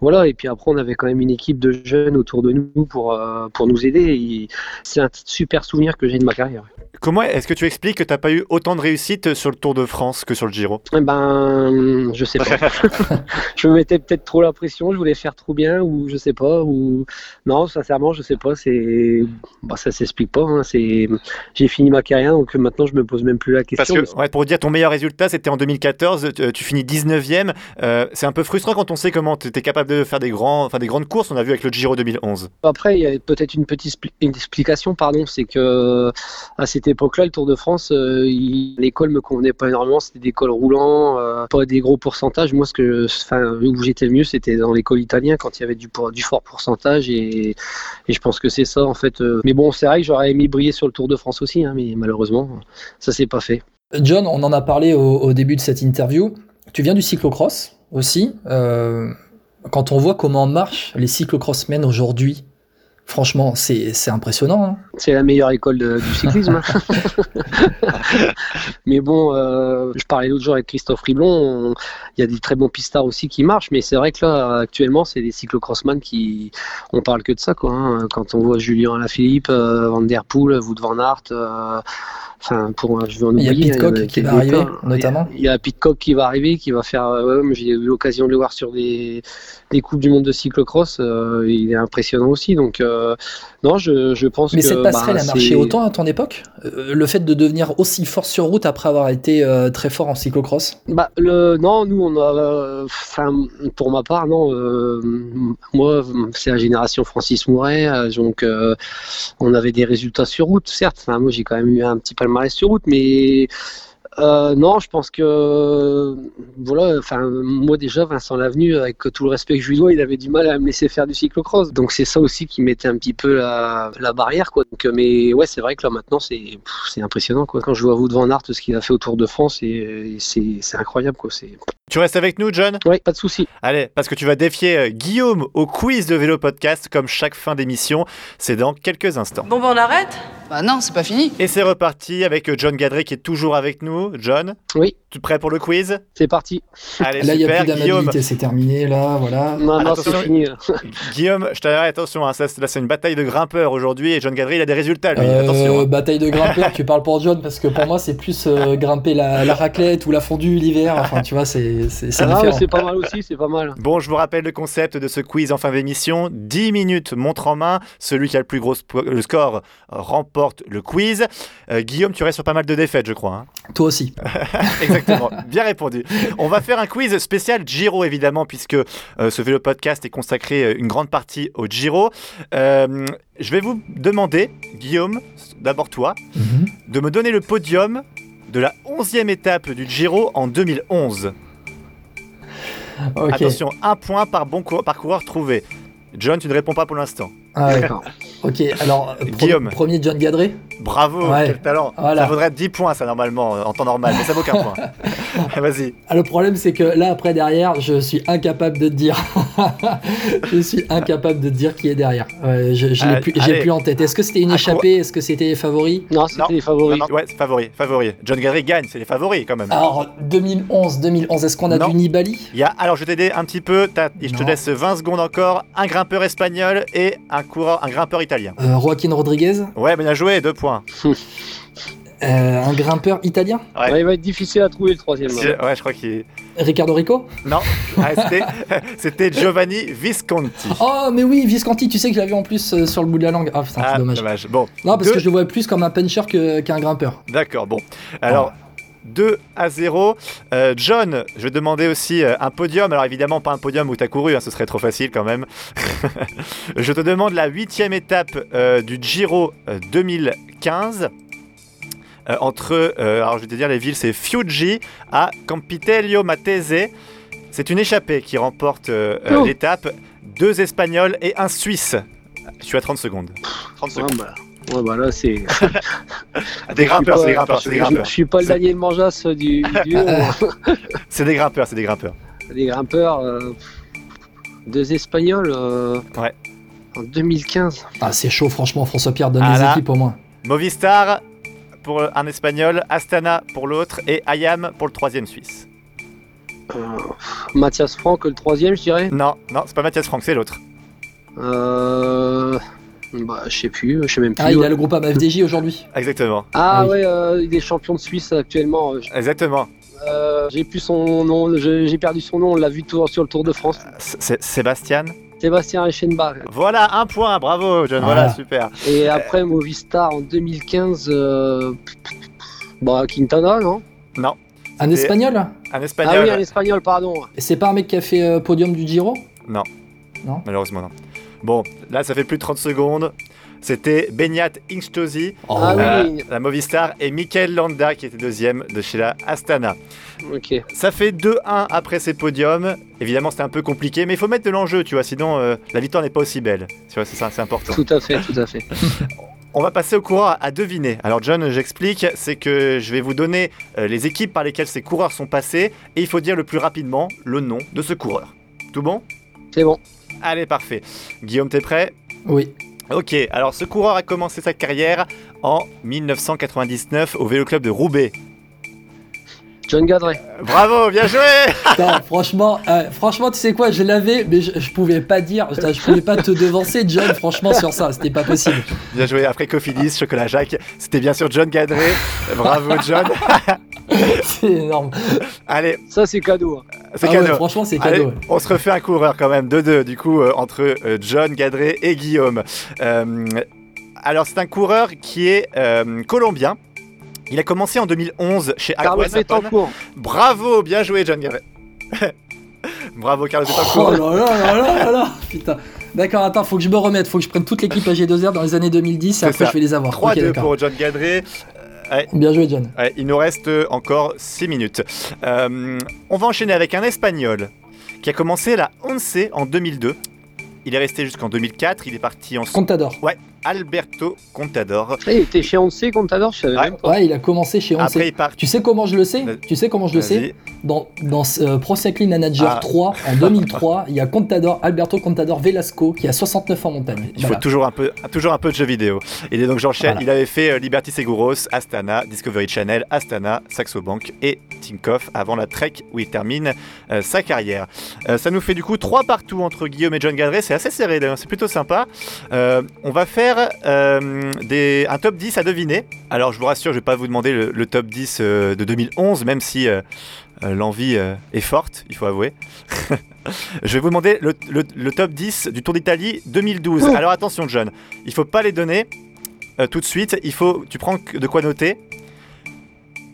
voilà, et puis après on avait quand même une équipe de jeunes autour de nous pour euh, pour nous aider. Et c'est un super souvenir que j'ai de ma carrière. Comment est-ce que tu expliques que t'as pas eu autant de réussite sur le Tour de France que sur le Giro? Eh Ben, je sais pas. je me mettais peut-être trop la pression, je voulais faire trop bien, ou je sais pas, ou non, sincèrement, je sais pas. C'est, bah, ça s'explique pas. hein. C'est, j'ai fini ma carrière, donc maintenant je me pose même plus la Parce question. que, ouais, pour dire, ton meilleur résultat, c'était en 2014, tu, tu finis 19ème. Euh, c'est un peu frustrant quand on sait comment tu étais capable de faire des, grands, enfin, des grandes courses. On a vu avec le Giro 2011. Après, il y a peut-être une petite une explication, pardon, c'est que à cette époque-là, le Tour de France, euh, il- l'école me convenait pas énormément. C'était des cols roulants, euh, pas des gros pourcentages. Moi, ce que, enfin, où j'étais le mieux, c'était dans l'école italienne quand il y avait du, fort pourcentage et, et je pense que c'est ça en fait. Mais bon, c'est vrai que j'aurais aimé briller sur le Tour de France aussi, hein, mais malheureusement, ça s'est pas fait. John, on en a parlé au, au début de cette interview. Tu viens du cyclocross aussi. Euh, quand on voit comment marchent les cyclocrossmen aujourd'hui, franchement, c'est c'est impressionnant. hein. C'est la meilleure école de- du cyclisme. mais bon, euh, je parlais l'autre jour avec Christophe Riblon. on- Il y a des très bons pistards aussi qui marchent, mais c'est vrai que là, actuellement, c'est des cyclocrossman qui. On parle que de ça, quoi. hein. Quand on voit Julien Alaphilippe, euh, Van Der Poel, Wout Van Aert. euh, Enfin, pour, je vais en Il y a oublier. Pitcock il y a qui va arriver, notamment. Il y a Pitcock qui va arriver, qui va faire. euh, ouais, j'ai eu l'occasion de le voir sur des, des coupes du monde de cyclocross. euh, il est impressionnant aussi. Donc, euh, non, je, je pense Mais que. cette passerelle bah, a marché autant à ton époque Euh, Le fait de devenir aussi fort sur route après avoir été euh, très fort en cyclocross? Bah le non nous on a euh, enfin pour ma part non euh, moi c'est la génération Francis Mouret euh, donc euh, on avait des résultats sur route certes enfin moi j'ai quand même eu un petit palmarès sur route mais euh, non, je pense que voilà, enfin moi déjà Vincent Lavenu, avec tout le respect que je lui dois, il avait du mal à me laisser faire du cyclocross. Donc c'est ça aussi qui mettait un petit peu la, la barrière quoi. Donc, euh, mais ouais, c'est vrai que là maintenant c'est c'est impressionnant quoi. Quand je vois Wout van Aert ce qu'il a fait au Tour de France, et, et c'est c'est incroyable quoi. C'est Tu restes avec nous, John? Ouais, pas de souci. Allez, parce que tu vas défier euh, Guillaume au quiz de Vélo Podcast, comme chaque fin d'émission. C'est dans quelques instants. Bon, ben on arrête? Bah non, c'est pas fini. Et c'est reparti avec John Gadré qui est toujours avec nous. John, Oui, tu es prêt pour le quiz? C'est parti. Allez, Là, il n'y a plus d'amabilité, c'est terminé, là, voilà. Non, non, Attention. c'est fini. Guillaume, je t'arrête, attention, hein, ça, là c'est une bataille de grimpeurs aujourd'hui et John Gadré il a des résultats lui, Euh, attention. hein. bataille de grimpeurs, tu parles pour John, parce que pour moi, c'est plus euh, grimper la, la raclette ou la fondue l'hiver. Enfin, tu vois, c'est c'est- c'est Ah, c'est pas mal aussi, c'est pas mal. Bon, je vous rappelle le concept de ce quiz en fin d'émission. 10 minutes montre en main. Celui qui a le plus gros le score euh, remporte le quiz. Euh, Guillaume, tu restes sur pas mal de défaites, je crois. hein. Toi aussi. Exactement, bien répondu. On va faire un quiz spécial Giro, évidemment, puisque euh, ce vélo podcast est consacré euh, une grande partie au Giro. Euh, je vais vous demander, Guillaume, d'abord toi, Mhm. de me donner le podium de la 11e étape du Giro en 2011. Ok. Attention, un point par bon par coureur trouvé. John, tu ne réponds pas pour l'instant. Ah. D'accord. Ok, alors, euh, Guillaume. premier John Gadré. Bravo, Ouais. quel talent. Voilà. Ça vaudrait 10 points, ça, normalement, euh, en temps normal, mais ça vaut qu'un point. Vas-y. Ah, le problème, c'est que là, après, derrière, je suis incapable de te dire. je suis incapable de te dire qui est derrière. Ouais, je je l'ai Allez, plus, en tête. Est-ce que c'était une échappée? Est-ce que c'était les favoris? Non, c'était les favoris. Non, non, ouais, c'est favori, favori. John Gary gagne, c'est les favoris quand même. Alors, 2011, 2011, est-ce qu'on a Non. du Nibali? Il y a, alors je vais t'aider un petit peu, je te laisse 20 secondes encore, un grimpeur espagnol et un coureur, un grimpeur italien. euh, Joaquin Rodriguez Ouais, bien joué, deux points. euh, Un grimpeur italien Ouais. Ouais, il va être difficile à trouver le troisième. Ouais, je crois qu'il. Ricardo Rico Non, Ah, c'était- Giovanni Visconti. Oh, mais oui, Visconti, tu sais que je l'avais en plus euh, sur le bout de la langue. Ah putain, Ah, c'est dommage. Bon, Non, parce Deux- que je le vois plus comme un puncher qu'un grimpeur. d'accord, bon. Alors. 2 à 0. Euh, John, je vais te demander aussi euh, un podium. Alors évidemment, pas un podium où tu as couru, hein, ce serait trop facile quand même. je te demande la huitième étape euh, du Giro euh, 2015. euh, entre, euh, alors je vais te dire les villes, c'est Fiuggi à Campitello Matese. C'est une échappée qui remporte Oh. l'étape. Deux Espagnols et un Suisse. Je suis à 30 secondes. 30 Ouais, secondes. bah, ouais, bah là, c'est. Des grimpeurs, c'est des grimpeurs, c'est des je- grimpeurs. Je suis pas le Daniel Manjas du. C'est des grimpeurs, c'est des grimpeurs. Des grimpeurs. euh, Deux Espagnols. euh, Ouais. En 2015. Ah, c'est chaud, franchement, François Pierre, donne Ah les équipes au moins. Movistar pour un espagnol, Astana pour l'autre et Ayam pour le troisième suisse. Euh, Mathias Franck, le troisième, je dirais. Non, non, c'est pas Mathias Franck, c'est l'autre. Euh... Bah, je sais plus, je sais même plus. Ah, il ouais. a le groupe FDJ aujourd'hui. Exactement, Ah Ah oui. ouais, euh, il est champion de Suisse actuellement. Euh, exactement. euh, j'ai plus son nom, j'ai perdu son nom, on l'a vu tout- sur le Tour de France. C'est Sébastien. Sébastien Reichenbach. Voilà, un point, bravo John, voilà, Voilà. super. Et après Movistar en 2015, euh... bah Quintana, non? Non, Un espagnol un Ah espagnol. oui, un espagnol, pardon. Et C'est pas un mec qui a fait euh, podium du Giro? Malheureusement, non. Bon, là, ça fait plus de 30 secondes. C'était Benyat Inkstosi, Oh, Ah oui. euh, la Movistar, et Mikel Landa qui était deuxième de chez la Astana. Ok. Ça fait 2-1 après ces podiums. Évidemment, c'était un peu compliqué, mais il faut mettre de l'enjeu, tu vois, sinon euh, la victoire n'est pas aussi belle. Tu vois, c'est ça, c'est important. Tout à fait, tout à fait. On va passer au coureur à deviner. Alors John, j'explique, c'est que je vais vous donner euh, les équipes par lesquelles ces coureurs sont passés, et il faut dire le plus rapidement le nom de ce coureur. Tout bon? C'est bon. Allez, parfait. Guillaume, t'es prêt? Oui. Ok, alors ce coureur a commencé sa carrière en 1999 au Vélo Club de Roubaix. John Gadret. Bravo, bien joué franchement, euh, franchement, tu sais quoi, je l'avais, mais je, je pouvais pas dire, je pouvais pas te devancer, John, franchement, sur ça, c'était pas possible. Bien joué, après Cofidis, Chocolat Jacques, c'était bien sûr John Gadret. Bravo John C'est énorme. Allez, Ça, c'est cadeau. hein. c'est Ah ouais, cadeau. franchement, c'est Allez, cadeau. ouais. on se refait un coureur quand même, 2-2 du coup, euh, entre euh, John Gadret et Guillaume. Euh, alors, c'est un coureur qui est euh, colombien. Il a commencé en 2011 chez Carlos. Betancourt. Bravo, bien joué John Gadret. Bravo Carlos Oh Betancourt. là là là là là là, putain. D'accord, attends, faut que je me remette, faut que je prenne toute l'équipe AG2R dans les années 2010 C'est et après ça. je vais les avoir. 3-2 Ok, d'accord. pour John Bien joué, John. Ouais, il nous reste encore 6 minutes. Euh, on va enchaîner avec un Espagnol qui a commencé la Once en 2002. Il est resté jusqu'en 2004. Il est parti en Contador. Alberto Contador. Il était chez Once, Contador, je savais Ouais. même pas. Ouais, il a commencé chez Once. Après, il part. Tu sais comment je le sais. Tu sais comment je le sais. Dans, dans euh, Pro Cycling Manager Ah. 3, en 2003, il y a Contador, Alberto Contador Velasco, qui a 69 en montagne. Il Voilà. faut toujours un peu, toujours un peu de jeux vidéo. Et donc j'enchaîne. Voilà. Il avait fait euh, Liberty Seguros, Astana, Discovery Channel, Astana, Saxo Bank et Tinkoff avant la Trek où il termine euh, sa carrière. Euh, ça nous fait du coup 3 partout entre Guillaume et John Gadret. C'est assez serré d'ailleurs, c'est plutôt sympa. Euh, on va faire euh, des, un top 10 à deviner. Alors je vous rassure, je vais pas vous demander le, le top 10 euh, de 2011, même si euh, l'envie est forte, il faut avouer. Je vais vous demander le, le- le top 10 du Tour d'Italie 2012. Oh. Alors attention John, il faut pas les donner tout de suite. Il faut, tu prends de quoi noter.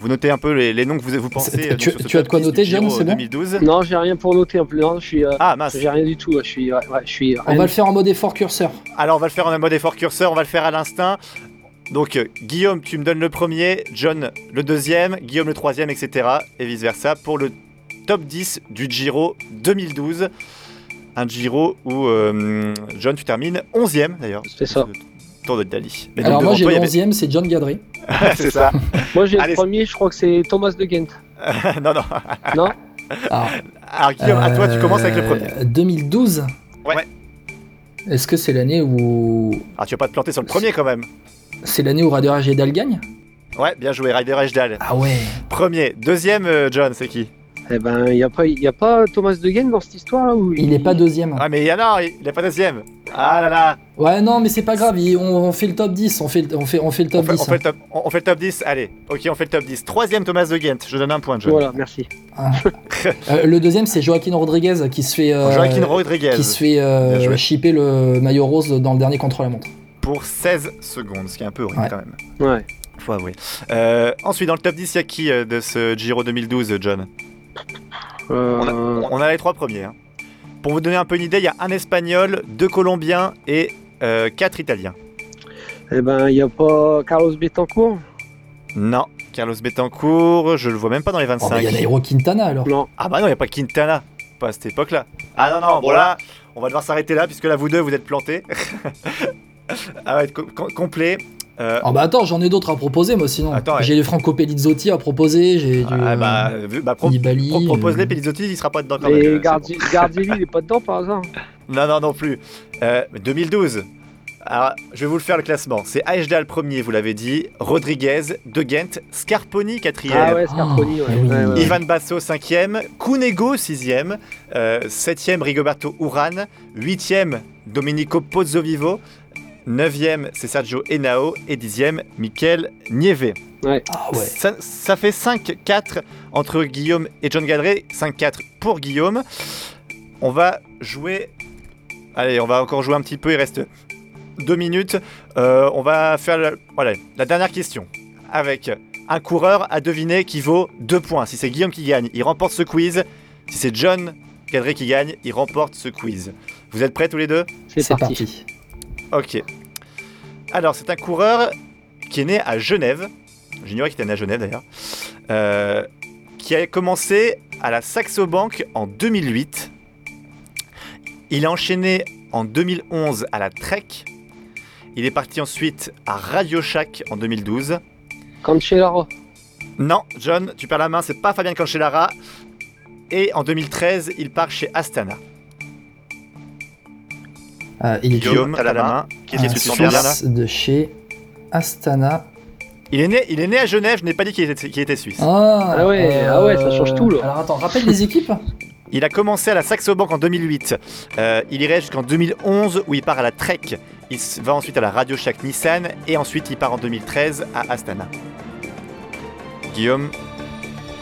Vous notez un peu les, les noms que vous, vous pensez. Euh, tu- as de quoi 10 noter, John, c'est bon 2012. Non, j'ai rien pour noter en plus. Non, je suis. euh, Ah mince. J'ai rien du tout. Je suis. ouais, ouais, je suis. On va le faire en mode effort curseur. Alors on va le faire en mode effort curseur, on va le faire à l'instinct. Donc euh, Guillaume, tu me donnes le premier, John le deuxième, Guillaume le troisième, etc. Et vice versa pour le top 10 du Giro 2012. Un Giro où euh, John, tu termines 11e d'ailleurs. C'est ça. Tour d'Italie. Mais Alors donc, moi j'ai le il y 11ème, c'est John Gadry. C'est ça. Moi, j'ai le premier. Je crois que c'est Thomas de Ghent. non, non. Non Alors, Alors Guillaume, à toi, tu commences avec le euh, premier. 2012 Ouais. Est-ce que c'est l'année où Ah, tu vas pas te planter sur le premier quand même. c'est l'année où Radar Gedal gagne? Ouais, bien joué, Ryder Ejdal. Ah ouais. Premier. Deuxième, euh, John, c'est qui? Eh ben, il n'y a, pas- y a pas Thomas de Ghent dans cette histoire là où Il est pas deuxième. Ah, mais il y en a, il est pas deuxième. Ah là là. Ouais non mais c'est pas grave, il- on, on fait le top 10, on fait, le- on fait, on fait le On top fait, 10. on fait le top, on- on fait le top 10, allez. Ok, on fait le top 10. Troisième, Thomas de Ghent. Je donne un point, John. Voilà, merci. Ah. Euh, le deuxième c'est Joaquin Rodriguez qui se fait, euh, Joaquin Rodriguez qui se fait euh, Bien joué. chipper le maillot rose dans le dernier contre-la-montre. pour 16 secondes, ce qui est un peu horrible Ouais. quand même. Ouais. Faut avouer. Euh, ensuite, dans le top 10, il y a qui euh, de ce Giro 2012, John? Euh, On a les trois premiers. hein. Pour vous donner un peu une idée, il y a un Espagnol, deux Colombiens et euh, quatre Italiens. Eh ben, il n'y a pas Carlos Betancourt? Non. Carlos Betancourt, je le vois même pas dans les Oh, 25. bah, il y a Nairo Quintana alors. Non. Ah bah non, il n'y a pas Quintana. Pas à cette époque-là. Ah non, non, bon là, on va devoir s'arrêter là, puisque là, vous deux, vous êtes plantés. ah ouais, co- co- complet. Euh, Ah bah attends, j'en ai d'autres à proposer moi sinon. Attends, ouais. J'ai les Franco Pellizzotti à proposer, j'ai du ah bah, vu- bah, pro- Nibali, pro- propose-les, euh, Pelizzotti, il sera pas dedans quand même. Et euh, Gardi- Gardielli, il est pas dedans par hasard Non, non, non plus. Euh, 2012. Alors, je vais vous le faire le classement. C'est Aejdal premier, vous l'avez dit. Rodriguez, De Gent, Scarponi quatrième. Ah ouais, Scarponi, ouais. Oh, oui. Ouais, ouais. Ivan Basso 5e, Cunego 6e, 7e Rigoberto Urán, 8e Domenico Pozzovivo, 9e c'est Sergio Henao et 10e Mikel Nieve. Ah ouais. Ça, ça fait 5-4 entre Guillaume et John Gadret, 5-4 pour Guillaume. On va jouer... Allez, on va encore jouer un petit peu, il reste 2 minutes. Euh, on va faire la, voilà, la dernière question avec un coureur à deviner qui vaut 2 points. Si c'est Guillaume qui gagne, il remporte ce quiz. Si c'est John Gadret qui gagne, il remporte ce quiz. Vous êtes prêts tous les deux? C'est C'est parti. parti. Ok. Alors, c'est un coureur qui est né à Genève. J'ignorais qu'il était né à Genève d'ailleurs. Euh, qui a commencé à la Saxo Bank en 2008. Il a enchaîné en 2011 à la Trek. Il est parti ensuite à Radio Shack en 2012. Cancellara. Non, John, tu perds la main, c'est pas Fabien Cancellara. Et en 2013, il part chez Astana. Ah, il est Guillaume, t'as la main. Qu'est-ce que un tu te sens bien là Suisse de chez Astana. il est, né, il est né à Genève, je n'ai pas dit qu'il était, qu'il était suisse. Ah, Ah ouais, ah ouais, ça change tout, là. Alors attends, rappelle les équipes Il a commencé à la Saxo Bank en 2008. Euh, il irait jusqu'en 2011 où il part à la Trek. Il va ensuite à la Radio Shack Nissan et ensuite il part en 2013 à Astana. Guillaume.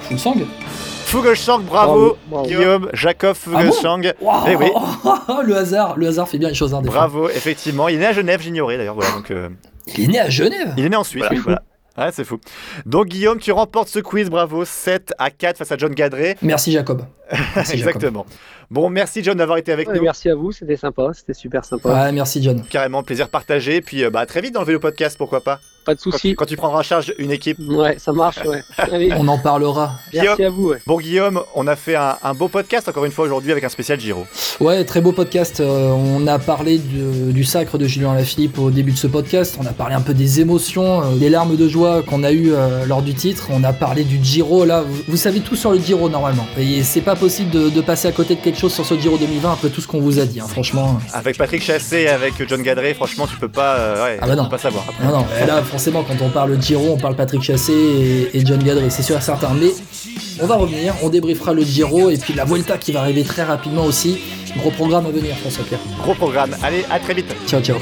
Fulsang Fugelsang, bravo, bravo. Guillaume, Jacob Fugelsang. Waouh Eh oui. Le hasard, le hasard fait bien les choses. Hein, des fois. bravo, effectivement. Il est né à Genève, j'ignorais d'ailleurs. Voilà, donc, euh, Il est né à Genève. il est né en Suisse. oui, voilà. Ouais, c'est fou. Donc Guillaume, tu remportes ce quiz, bravo, 7 à 4 face à John Gadret. Merci Jacob. Merci, Jacob. Exactement. Bon, merci John d'avoir été avec Ouais, nous. merci à vous, c'était sympa, c'était super sympa. Ouais, merci John. Carrément, plaisir partagé. Puis euh, bah, à très vite dans le vélo podcast, pourquoi pas. Pas de Quand, soucis. quand tu prendras en charge une équipe. Ouais, ça marche, ouais. Allez, On en parlera. merci à vous, ouais. Bon Guillaume, on a fait un, un beau podcast encore une fois aujourd'hui avec un spécial Giro. Ouais, très beau podcast. Euh, on a parlé de- du sacre de Julien Lafilippe au début de ce podcast. On a parlé un peu des émotions, euh, des larmes de joie qu'on a eues euh, lors du titre. On a parlé du Giro. Là, vous, vous savez tout sur le Giro normalement. Et c'est pas possible de, de passer à côté de quelque chose sur ce Giro 2020 après tout ce qu'on vous a dit. hein, franchement. Avec Patrick Chassé et avec John Gadret, franchement tu peux pas, euh, ouais, Ah bah non. tu peux pas savoir. Non, non, et là, forcément, quand on parle Giro, on parle Patrick Chassé et, et John Gadret, c'est sûr et certain. Mais on va revenir, on débriefera le Giro et puis la Vuelta qui va arriver très rapidement aussi. Gros programme à venir, François Pierre. Gros programme. Allez, à très vite. Ciao, ciao.